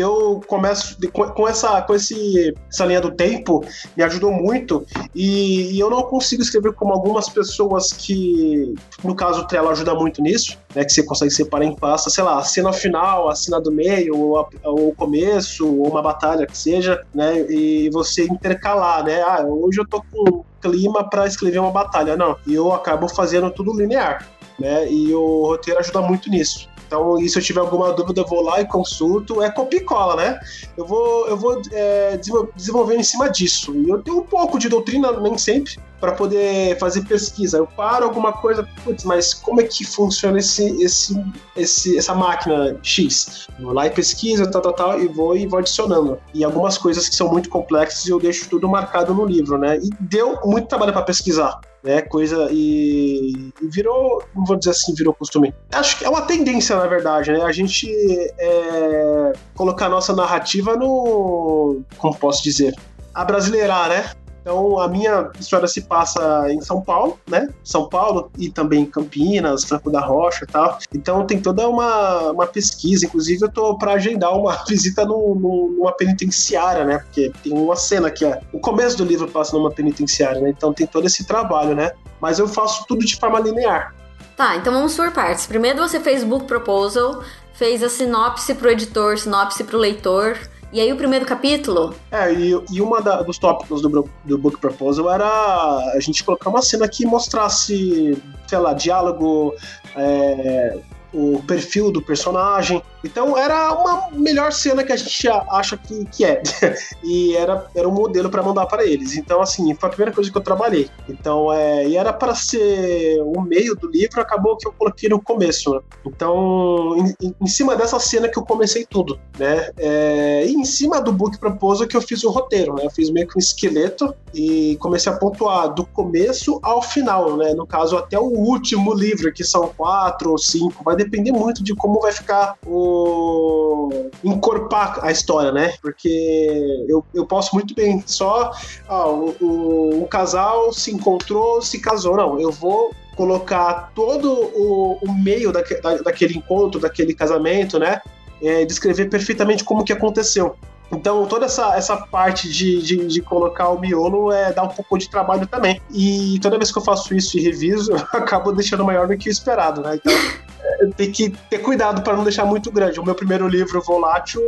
eu começo com essa, com esse, essa linha do tempo, me ajudou muito. E, e, eu não consigo escrever como algumas pessoas que, no caso, o Trello ajuda muito nisso, né? Que você consegue separar em pasta, sei lá, a cena final, a cena do meio, ou, a, ou o começo, ou uma batalha que seja, né? E você intercalar, né? Ah, hoje eu tô com clima para escrever uma batalha. Não, e eu acabo fazendo tudo linear. Né? E o roteiro ajuda muito nisso. Então, e se eu tiver alguma dúvida, eu vou lá e consulto. É copia e cola, né? Eu vou, eu vou é, desenvolver em cima disso. E eu tenho um pouco de doutrina, nem sempre, para poder fazer pesquisa. Eu paro alguma coisa, putz, mas como é que funciona esse, esse, esse, essa máquina X? Vou lá e pesquiso, tal, tal, tal, e vou e vou adicionando. E algumas coisas que são muito complexas eu deixo tudo marcado no livro, né? E deu muito trabalho para pesquisar né? Coisa e, e, virou, não vou dizer assim, virou costume. Acho que é uma tendência, na verdade, né? A gente é, colocar a nossa narrativa no, como posso dizer, a brasileirar, né? Então a minha história se passa em São Paulo, né? São Paulo e também Campinas, Franco da Rocha e tal. Então tem toda uma, uma pesquisa. Inclusive eu tô para agendar uma visita no, no, numa penitenciária, né? Porque tem uma cena que é o começo do livro passa numa penitenciária, né? Então tem todo esse trabalho, né? Mas eu faço tudo de forma linear. Tá, então vamos por partes. Primeiro você fez book proposal, fez a sinopse pro editor, sinopse pro leitor. E aí o primeiro capítulo? É, e, e uma dos tópicos do, do Book Proposal era a gente colocar uma cena que mostrasse, sei lá, diálogo, é, o perfil do personagem. Então era uma melhor cena que a gente acha que, que é. e era, era um modelo para mandar para eles. Então, assim, foi a primeira coisa que eu trabalhei. Então, é, e era para ser o meio do livro, acabou que eu coloquei no começo. Né? Então, em, em, cima dessa cena que eu comecei tudo, né? É, e em cima do book proposal que eu fiz o roteiro, né? Eu fiz meio que um esqueleto e comecei a pontuar do começo ao final, né? No caso, até o último livro, que são quatro ou cinco, vai depender muito de como vai ficar o. encorpar a história, né? Porque eu, eu posso muito bem só. Ah, o, o, o casal se encontrou, se casou. Não, eu vou colocar todo o, o meio da, daquele encontro, daquele casamento, né? É, descrever perfeitamente como que aconteceu. Então, toda essa, essa parte de, de, de, colocar o miolo é, dá um pouco de trabalho também. E toda vez que eu faço isso e reviso, eu acabo deixando maior do que o esperado, né? Então, tem que ter cuidado para não deixar muito grande. O meu primeiro livro, Volátil,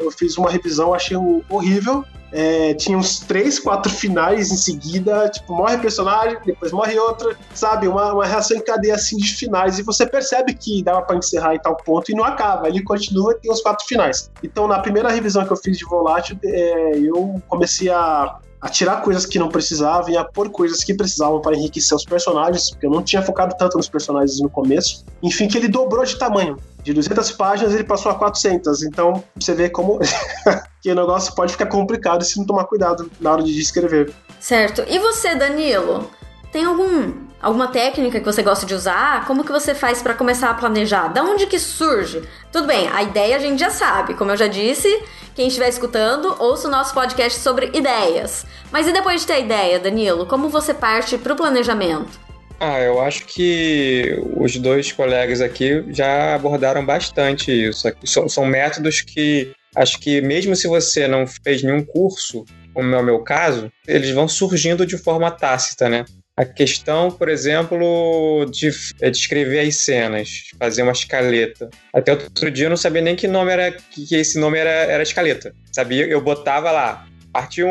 eu fiz uma revisão, achei horrível. É, tinha uns três, quatro finais em seguida, tipo, morre personagem, depois morre outro, sabe? Uma, uma reação em cadeia assim de finais, e você percebe que dava para encerrar em tal ponto e não acaba, ele continua e tem os quatro finais. Então, na primeira revisão que eu fiz de Volátil, é, eu comecei a a tirar coisas que não precisavam e a pôr coisas que precisavam para enriquecer os personagens, porque eu não tinha focado tanto nos personagens no começo. Enfim, que ele dobrou de tamanho. De 200 páginas ele passou a 400. Então você vê como que o negócio pode ficar complicado se não tomar cuidado na hora de escrever. Certo. E você, Danilo? Tem algum alguma técnica que você gosta de usar? Como que você faz para começar a planejar? Da onde que surge? Tudo bem, a ideia a gente já sabe, como eu já disse, quem estiver escutando, ouça o nosso podcast sobre ideias. Mas e depois de ter a ideia, Danilo, como você parte para o planejamento? Ah, eu acho que os dois colegas aqui já abordaram bastante isso. São, são métodos que acho que mesmo se você não fez nenhum curso, como é o meu caso, eles vão surgindo de forma tácita, né? A questão, por exemplo, de, é de escrever as cenas, fazer uma escaleta. Até outro dia eu não sabia nem que nome era, que esse nome era, era escaleta. Sabia? Eu botava lá, parte 1,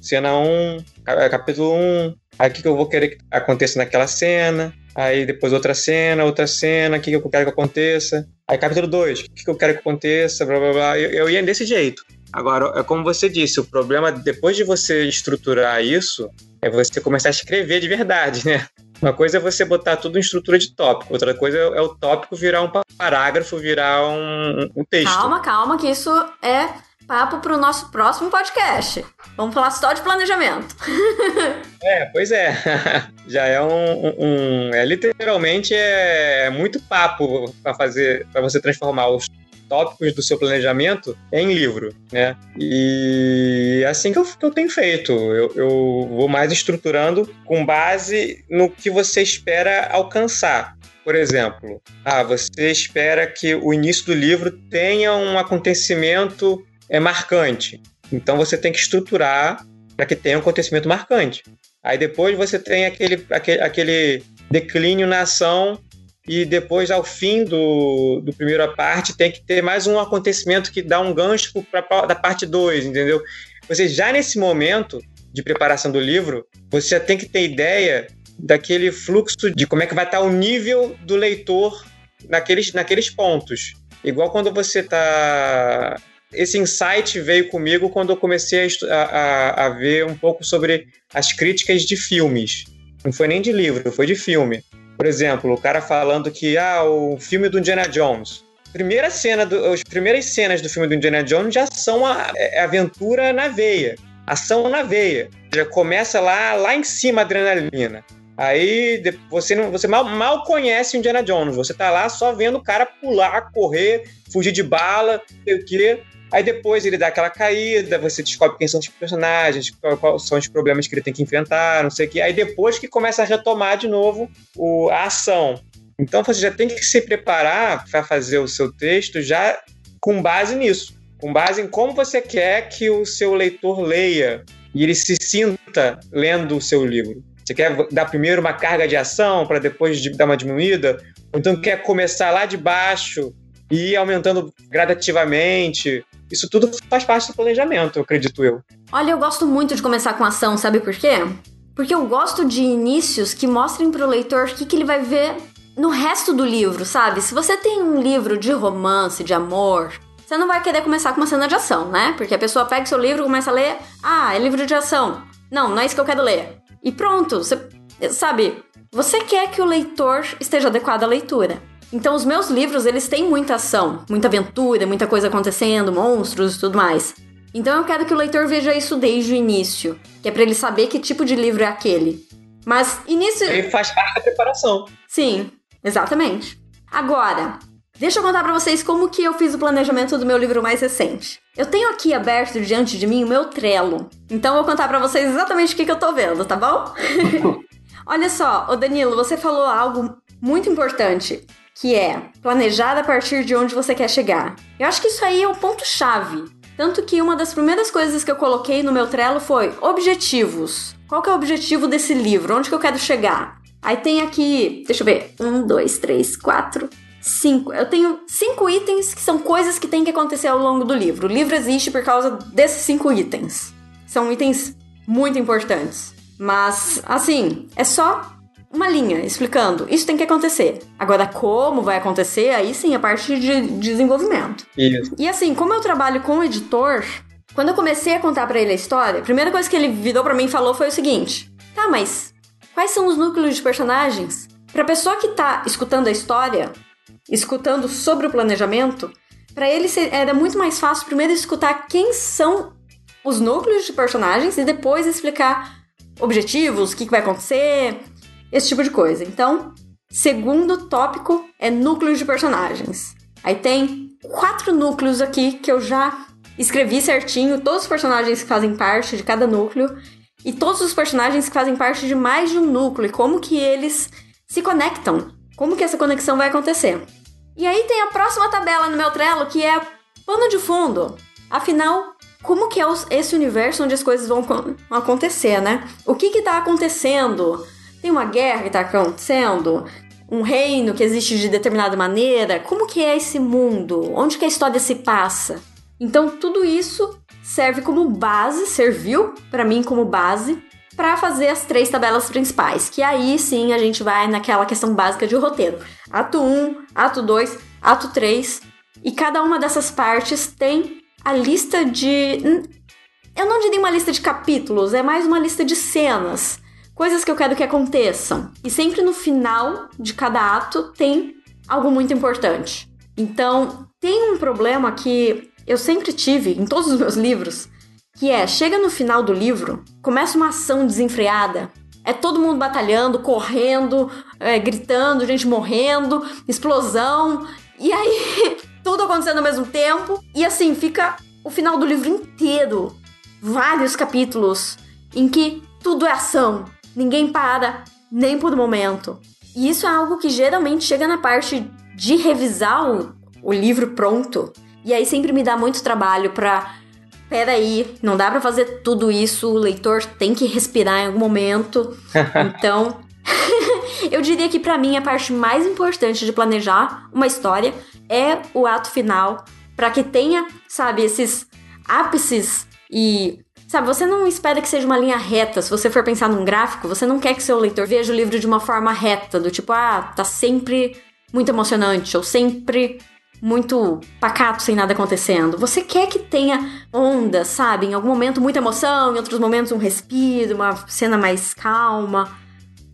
cena 1, é, capítulo 1, aí o que, que eu vou querer que aconteça naquela cena, aí depois outra cena, outra cena, o que, que eu quero que aconteça, aí capítulo 2, o que, que eu quero que aconteça, blá blá blá. Eu, eu ia desse jeito. Agora, é como você disse, o problema, depois de você estruturar isso, é você começar a escrever de verdade, né? Uma coisa é você botar tudo em estrutura de tópico, outra coisa é o tópico virar um parágrafo, virar um, um texto. Calma, calma, que isso é papo para o nosso próximo podcast. Vamos falar só de planejamento. é, pois é. Já é um, um, é literalmente é muito papo para fazer, para você transformar os tópicos do seu planejamento em livro, né? E é assim que eu, que eu tenho feito. Eu, eu vou mais estruturando com base no que você espera alcançar. Por exemplo, ah, você espera que o início do livro tenha um acontecimento é, marcante. Então você tem que estruturar para que tenha um acontecimento marcante. Aí depois você tem aquele, aquele, aquele declínio na ação e depois, ao fim do, do primeira parte, tem que ter mais um acontecimento que dá um gancho para da parte 2, entendeu? Você já nesse momento de preparação do livro, você já tem que ter ideia daquele fluxo de como é que vai estar o nível do leitor naqueles, naqueles pontos. Igual quando você está. Esse insight veio comigo quando eu comecei a, a, a ver um pouco sobre as críticas de filmes. Não foi nem de livro, foi de filme. Por exemplo, o cara falando que ah, o filme do Indiana Jones. Primeira cena do, as primeiras cenas do filme do Indiana Jones já são a, a é, aventura na veia, ação na veia. Já começa lá, lá em cima a adrenalina. Aí você não, você mal, mal conhece o Indiana Jones. Você tá lá só vendo o cara pular, correr, fugir de bala, sei o quê. Aí depois ele dá aquela caída, você descobre quem são os personagens, quais são os problemas que ele tem que enfrentar, não sei o quê. Aí depois que começa a retomar de novo o, a ação. Então você já tem que se preparar para fazer o seu texto já com base nisso, com base em como você quer que o seu leitor leia e ele se sinta lendo o seu livro. Você quer dar primeiro uma carga de ação para depois dar uma diminuída? Ou então quer começar lá de baixo e ir aumentando gradativamente? Isso tudo faz parte do planejamento, acredito eu. Olha, eu gosto muito de começar com ação, sabe por quê? Porque eu gosto de inícios que mostrem para o leitor o que, que ele vai ver no resto do livro, sabe? Se você tem um livro de romance, de amor, você não vai querer começar com uma cena de ação, né? Porque a pessoa pega seu livro e começa a ler, ah, é livro de ação. Não, não é isso que eu quero ler. E pronto, você sabe, você quer que o leitor esteja adequado à leitura. Então os meus livros, eles têm muita ação, muita aventura, muita coisa acontecendo, monstros e tudo mais. Então eu quero que o leitor veja isso desde o início, que é para ele saber que tipo de livro é aquele. Mas início Ele faz parte da preparação. Sim, exatamente. Agora, deixa eu contar para vocês como que eu fiz o planejamento do meu livro mais recente. Eu tenho aqui aberto diante de mim o meu Trello. Então eu vou contar para vocês exatamente o que, que eu tô vendo, tá bom? Olha só, o Danilo, você falou algo muito importante, que é planejar a partir de onde você quer chegar. Eu acho que isso aí é o ponto chave. Tanto que uma das primeiras coisas que eu coloquei no meu Trello foi objetivos. Qual que é o objetivo desse livro? Onde que eu quero chegar? Aí tem aqui, deixa eu ver, um, dois, três, quatro, cinco. Eu tenho cinco itens que são coisas que tem que acontecer ao longo do livro. O livro existe por causa desses cinco itens. São itens muito importantes. Mas, assim, é só uma linha explicando. Isso tem que acontecer. Agora, como vai acontecer, aí sim, a parte de desenvolvimento. Isso. E assim, como eu trabalho com o editor, quando eu comecei a contar para ele a história, a primeira coisa que ele virou para mim e falou foi o seguinte: Tá, mas quais são os núcleos de personagens? Pra pessoa que tá escutando a história, escutando sobre o planejamento, para ele era muito mais fácil primeiro escutar quem são os núcleos de personagens e depois explicar objetivos, o que, que vai acontecer, esse tipo de coisa. Então, segundo tópico é núcleos de personagens. Aí tem quatro núcleos aqui que eu já escrevi certinho, todos os personagens que fazem parte de cada núcleo e todos os personagens que fazem parte de mais de um núcleo e como que eles se conectam, como que essa conexão vai acontecer. E aí tem a próxima tabela no meu Trello que é pano de fundo. Afinal, como que é esse universo onde as coisas vão acontecer, né? O que que tá acontecendo? Tem uma guerra que tá acontecendo? Um reino que existe de determinada maneira? Como que é esse mundo? Onde que a história se passa? Então tudo isso serve como base, serviu para mim como base para fazer as três tabelas principais, que aí sim a gente vai naquela questão básica de roteiro. Ato 1, ato 2, ato 3, e cada uma dessas partes tem a lista de eu não diria uma lista de capítulos, é mais uma lista de cenas, coisas que eu quero que aconteçam. E sempre no final de cada ato tem algo muito importante. Então, tem um problema que eu sempre tive em todos os meus livros, que é, chega no final do livro, começa uma ação desenfreada, é todo mundo batalhando, correndo, é, gritando, gente morrendo, explosão, e aí tudo acontecendo ao mesmo tempo, e assim fica o final do livro inteiro, vários capítulos em que tudo é ação, ninguém para nem por um momento. E isso é algo que geralmente chega na parte de revisar o, o livro pronto e aí sempre me dá muito trabalho pra. Peraí, não dá para fazer tudo isso, o leitor tem que respirar em algum momento. Então, eu diria que para mim a parte mais importante de planejar uma história é o ato final, para que tenha, sabe, esses ápices e Sabe, você não espera que seja uma linha reta. Se você for pensar num gráfico, você não quer que seu leitor veja o livro de uma forma reta, do tipo, ah, tá sempre muito emocionante, ou sempre muito pacato sem nada acontecendo. Você quer que tenha onda, sabe? Em algum momento muita emoção, em outros momentos um respiro, uma cena mais calma.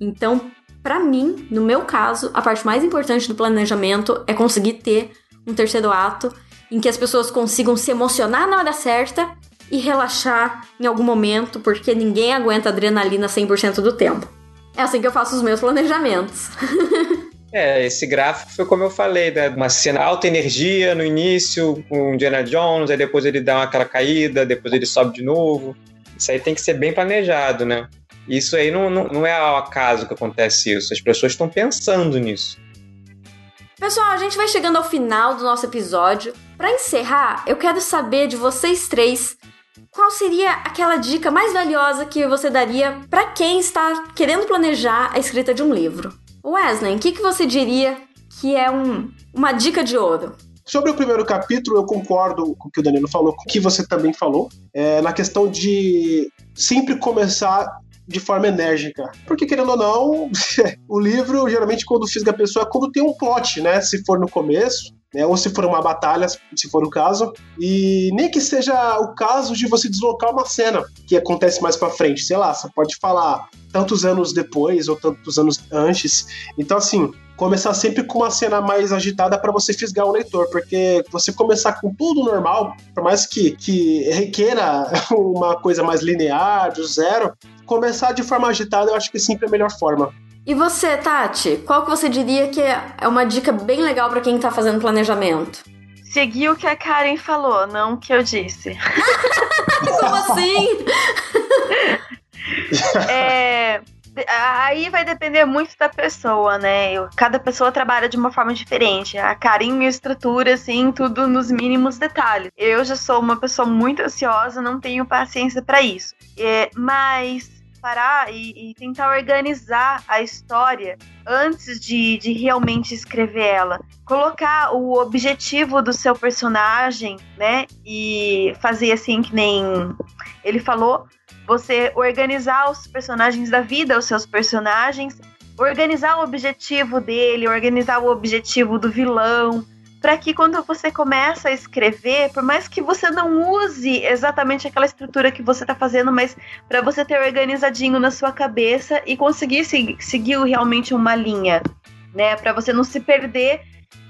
Então, para mim, no meu caso, a parte mais importante do planejamento é conseguir ter um terceiro ato em que as pessoas consigam se emocionar na hora certa e relaxar em algum momento, porque ninguém aguenta adrenalina 100% do tempo. É assim que eu faço os meus planejamentos. É, esse gráfico foi como eu falei, né? uma cena alta energia no início, com Indiana Jones, aí depois ele dá aquela caída, depois ele sobe de novo. Isso aí tem que ser bem planejado, né? Isso aí não, não, não é ao acaso que acontece isso. As pessoas estão pensando nisso. Pessoal, a gente vai chegando ao final do nosso episódio. Para encerrar, eu quero saber de vocês três qual seria aquela dica mais valiosa que você daria para quem está querendo planejar a escrita de um livro. Wesley, o que, que você diria que é um, uma dica de ouro? Sobre o primeiro capítulo, eu concordo com o que o Danilo falou, com o que você também falou, é, na questão de sempre começar de forma enérgica. Porque, querendo ou não, o livro, geralmente, quando fisga a pessoa, é quando tem um plot, né? Se for no começo, né? Ou se for uma batalha, se for o caso. E nem que seja o caso de você deslocar uma cena que acontece mais para frente. Sei lá, você pode falar tantos anos depois ou tantos anos antes. Então, assim, começar sempre com uma cena mais agitada para você fisgar o leitor, porque você começar com tudo normal, por mais que, que requeira uma coisa mais linear, do zero, começar de forma agitada eu acho que sempre é a melhor forma. E você, Tati, qual que você diria que é uma dica bem legal para quem tá fazendo planejamento? Seguir o que a Karen falou, não o que eu disse. Como assim? é, aí vai depender muito da pessoa, né? Eu, cada pessoa trabalha de uma forma diferente. A Karen estrutura, assim, tudo nos mínimos detalhes. Eu já sou uma pessoa muito ansiosa, não tenho paciência para isso. É, mas parar e, e, tentar organizar a história antes de, de realmente escrever ela. Colocar o objetivo do seu personagem, né? E fazer assim que nem ele falou. Você organizar os personagens da vida, os seus personagens, organizar o objetivo dele, organizar o objetivo do vilão, para que quando você começa a escrever, por mais que você não use exatamente aquela estrutura que você está fazendo, mas para você ter organizadinho na sua cabeça e conseguir seguir, seguir realmente uma linha, né? Para você não se perder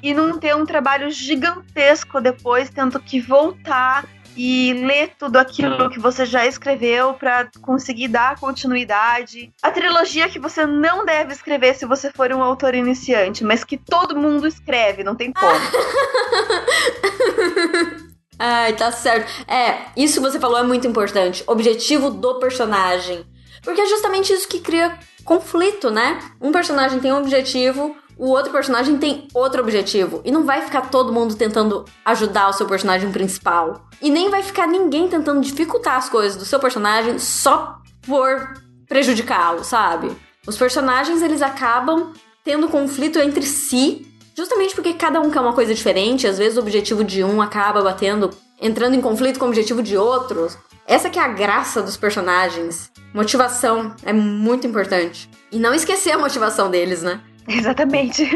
e não ter um trabalho gigantesco depois, tendo que voltar e ler tudo aquilo que você já escreveu para conseguir dar continuidade. A trilogia que você não deve escrever se você for um autor iniciante, mas que todo mundo escreve, não tem como. Ai, tá certo. É, isso que você falou é muito importante. Objetivo do personagem. Porque é justamente isso que cria conflito, né? Um personagem tem um objetivo, o outro personagem tem outro objetivo. E não vai ficar todo mundo tentando ajudar o seu personagem principal. E nem vai ficar ninguém tentando dificultar as coisas do seu personagem só por prejudicá-lo, sabe? Os personagens eles acabam tendo conflito entre si, justamente porque cada um quer uma coisa diferente, às vezes o objetivo de um acaba batendo, entrando em conflito com o objetivo de outros. Essa que é a graça dos personagens. Motivação é muito importante. E não esquecer a motivação deles, né? Exatamente.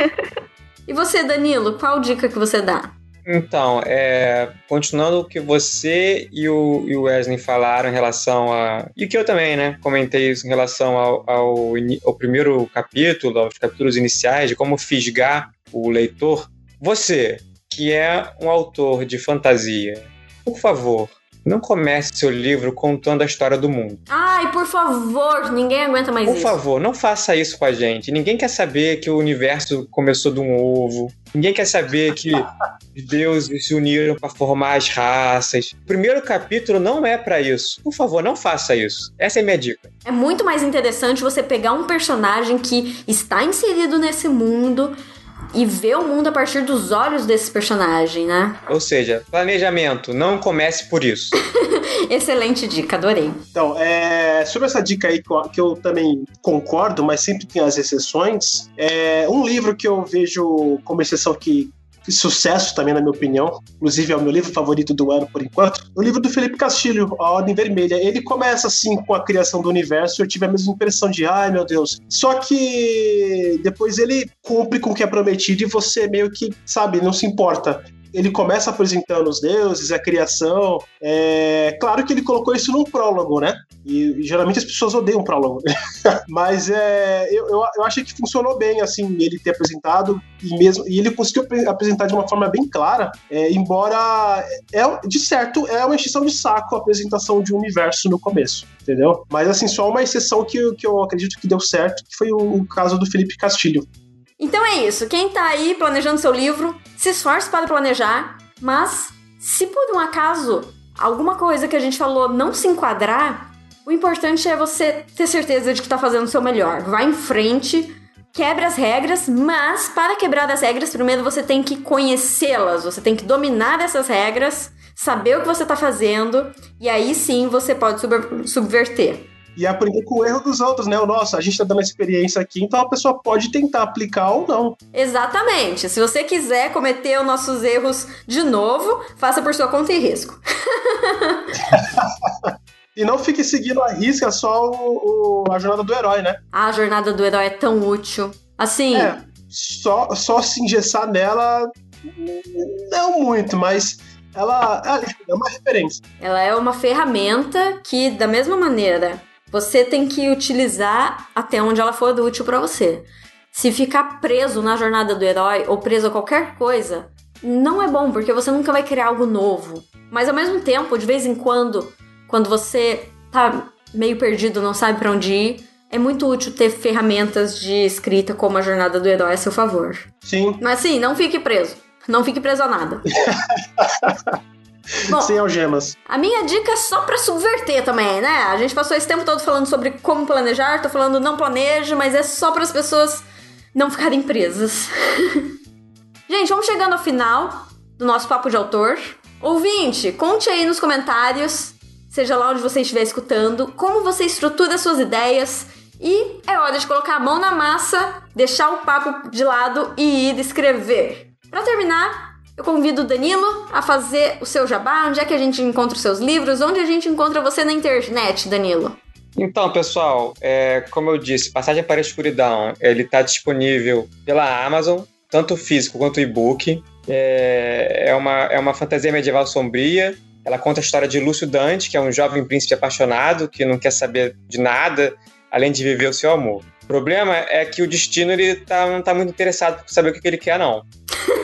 e você, Danilo, qual dica que você dá? Então, é, continuando o que você e o, e o, Wesley falaram em relação a. E que eu também, né? Comentei isso em relação ao, ao, ao primeiro capítulo, aos capítulos iniciais, de como fisgar o leitor. Você, que é um autor de fantasia, por favor, não comece seu livro contando a história do mundo. Ai, por favor, ninguém aguenta mais por isso. Por favor, não faça isso com a gente. Ninguém quer saber que o universo começou de um ovo. Ninguém quer saber que deuses se uniram para formar as raças. O primeiro capítulo não é para isso. Por favor, não faça isso. Essa é a minha dica. É muito mais interessante você pegar um personagem que está inserido nesse mundo e ver o mundo a partir dos olhos desse personagem, né? Ou seja, planejamento, não comece por isso. Excelente dica, adorei. Então, é, sobre essa dica aí que eu, que eu, também concordo, mas sempre tem as exceções, é um livro que eu vejo como exceção que sucesso também, na minha opinião. Inclusive, é o meu livro favorito do ano, por enquanto. O livro do Felipe Castilho, A Ordem Vermelha. Ele começa, assim, com a criação do universo. Eu tive a mesma impressão de, ai, meu Deus. Só que depois ele cumpre com o que é prometido e você meio que, sabe, não se importa ele começa apresentando os deuses, a criação. É claro que ele colocou isso num prólogo, né? E, e geralmente as pessoas odeiam prólogo. Mas é, eu, eu, eu achei que funcionou bem, assim, ele ter apresentado e mesmo e ele conseguiu apresentar de uma forma bem clara, é, embora é de certo é uma exceção de saco a apresentação de um universo no começo, entendeu? Mas assim só uma exceção que, que eu acredito que deu certo, que foi o, o caso do Felipe Castilho. Então é isso. Quem tá aí planejando seu livro, se esforce para planejar, mas se por um acaso alguma coisa que a gente falou não se enquadrar, o importante é você ter certeza de que tá fazendo o seu melhor. Vá em frente, quebre as regras, mas para quebrar as regras, primeiro você tem que conhecê-las, você tem que dominar essas regras, saber o que você tá fazendo, e aí sim você pode subverter e aprender com o erro dos outros, né? O nosso, a gente tá dando experiência aqui, então a pessoa pode tentar aplicar ou não. Exatamente. Se você quiser cometer os nossos erros de novo, faça por sua conta e risco. E não fique seguindo a risca só o, o, a jornada do herói, né? A jornada do herói é tão útil. Assim. É, só, só se engessar nela, não muito, mas ela é uma referência. Ela é uma ferramenta que, da mesma maneira você tem que utilizar até onde ela for útil para você. Se ficar preso na jornada do herói ou preso a qualquer coisa, não é bom, porque você nunca vai criar algo novo. Mas ao mesmo tempo, de vez em quando, quando você tá meio perdido, não sabe para onde ir, é muito útil ter ferramentas de escrita como a jornada do herói a seu favor. Sim. Mas sim, não fique preso. Não fique preso a nada. Bom, Sem algemas. A minha dica é só para subverter também, né? A gente passou esse tempo todo falando sobre como planejar, tô falando não planeje, mas é só para as pessoas não ficarem presas. gente, vamos chegando ao final do nosso papo de autor. Ouvinte, conte aí nos comentários, seja lá onde você estiver escutando, como você estrutura suas ideias. E é hora de colocar a mão na massa, deixar o papo de lado e ir escrever. Para terminar, eu convido o Danilo a fazer o seu jabá. Onde é que a gente encontra os seus livros? Onde a gente encontra você na internet, Danilo? Então, pessoal, é, como eu disse, Passagem para a Escuridão, ele está disponível pela Amazon, tanto físico quanto e-book. É, é, uma, é uma fantasia medieval sombria. Ela conta a história de Lúcio Dante, que é um jovem príncipe apaixonado que não quer saber de nada além de viver o seu amor. Problema é que o destino ele tá, não está muito interessado por saber o que, que ele quer, não.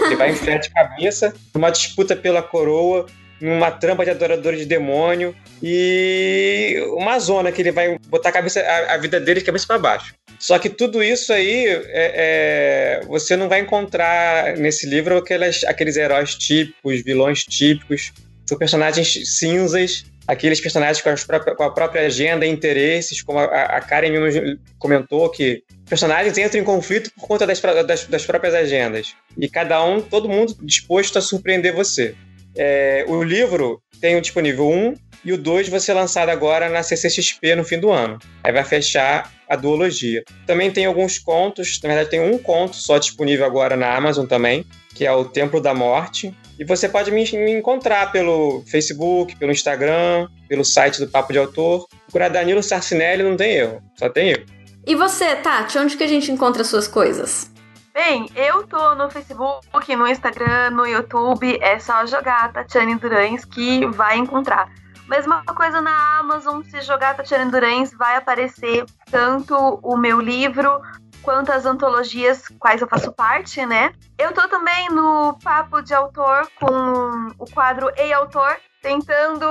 Ele vai em frente de cabeça, numa disputa pela coroa, numa trampa de adoradores de demônio e uma zona que ele vai botar a, cabeça, a, a vida dele de cabeça para baixo. Só que tudo isso aí é, é, você não vai encontrar nesse livro aqueles, aqueles heróis típicos, vilões típicos. São personagens cinzas, aqueles personagens com, próprias, com a própria agenda e interesses, como a, a Karen mesmo comentou, que personagens entram em conflito por conta das, das, das, próprias agendas. E cada um, todo mundo disposto a surpreender você. É, o livro tem o disponível 1 e o 2 vai ser lançado agora na CCXP no fim do ano. Aí vai fechar a duologia. Também tem alguns contos, na verdade tem um conto só disponível agora na Amazon também, que é o Templo da Morte. E você pode me, me encontrar pelo Facebook, pelo Instagram, pelo site do Papo de Autor. Procurar Danilo Sarcinelli não tem erro, só tem erro. E você, Tati, onde que a gente encontra suas coisas? Bem, eu tô no Facebook, no Instagram, no YouTube, é só jogar Tatiane Durães que vai encontrar. Mesma coisa na Amazon, se jogar Tatiane Durães, vai aparecer tanto o meu livro quanto as antologias quais eu faço parte, né? Eu tô também no Papo de Autor com o quadro Ei Autor, tentando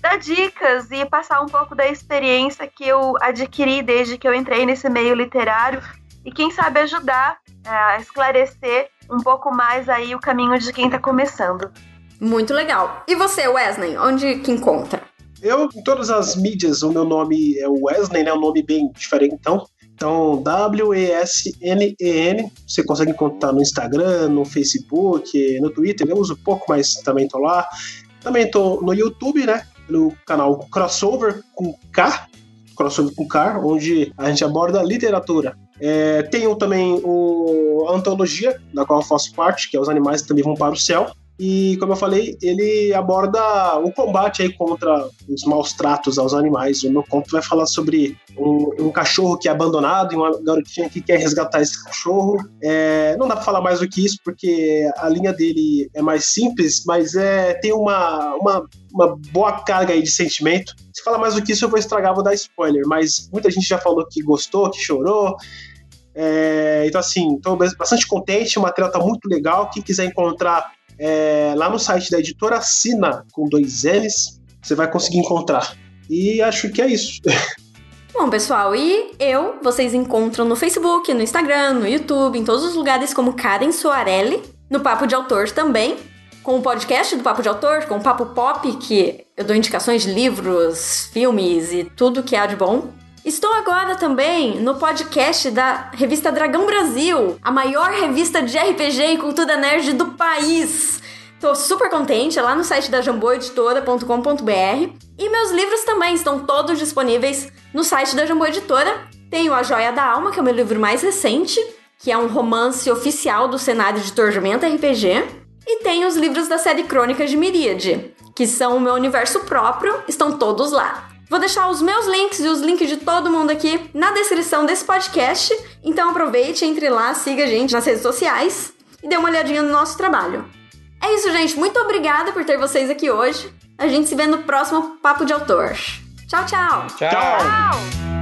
dar dicas e passar um pouco da experiência que eu adquiri desde que eu entrei nesse meio literário e quem sabe ajudar é, a esclarecer um pouco mais aí o caminho de quem está começando. Muito legal. E você, Wesley, onde que encontra? Eu, em todas as mídias, o meu nome é Wesley, né? Um nome bem diferente, então. W-E-S-N-E-N. Você consegue encontrar no Instagram, no Facebook, no Twitter. Eu uso pouco, mas também tô lá. Também tô no YouTube, né? no canal Crossover com K, Crossover com K, onde a gente aborda literatura. É, tenho também o, a antologia, da qual eu faço parte, que é Os Animais Também Vão Para o Céu, e, como eu falei, ele aborda o combate aí contra os maus tratos aos animais. O meu conto vai falar sobre um, um cachorro que é abandonado e uma garotinha que quer resgatar esse cachorro. É, não dá para falar mais do que isso, porque a linha dele é mais simples, mas é, tem uma, uma, uma boa carga aí de sentimento. Se falar mais do que isso, eu vou estragar, vou dar spoiler. Mas muita gente já falou que gostou, que chorou. É, então, assim, estou bastante contente. O material está muito legal. Quem quiser encontrar é, lá no site da editora Sina, com dois N's, você vai conseguir encontrar. E acho que é isso. Bom, pessoal, e eu, vocês encontram no Facebook, no Instagram, no YouTube, em todos os lugares como Karen Soarelli, no Papo de Autor também, com o podcast do Papo de Autor, com o Papo Pop, que eu dou indicações de livros, filmes e tudo que há de bom. Estou agora também no podcast da revista Dragão Brasil, a maior revista de RPG e cultura nerd do país. Tô super contente, é lá no site da jamboeditora.com.br. E meus livros também estão todos disponíveis no site da Jambô Editora. Tenho A Joia da Alma, que é o meu livro mais recente, que é um romance oficial do cenário de Tormenta RPG. E tenho os livros da série Crônicas de Miríade, que são o meu universo próprio, estão todos lá. Vou deixar os meus links e os links de todo mundo aqui na descrição desse podcast. Então aproveite, entre lá, siga a gente nas redes sociais e dê uma olhadinha no nosso trabalho. É isso, gente. Muito obrigada por ter vocês aqui hoje. A gente se vê no próximo Papo de Autor. Tchau, tchau. Tchau. Tchau!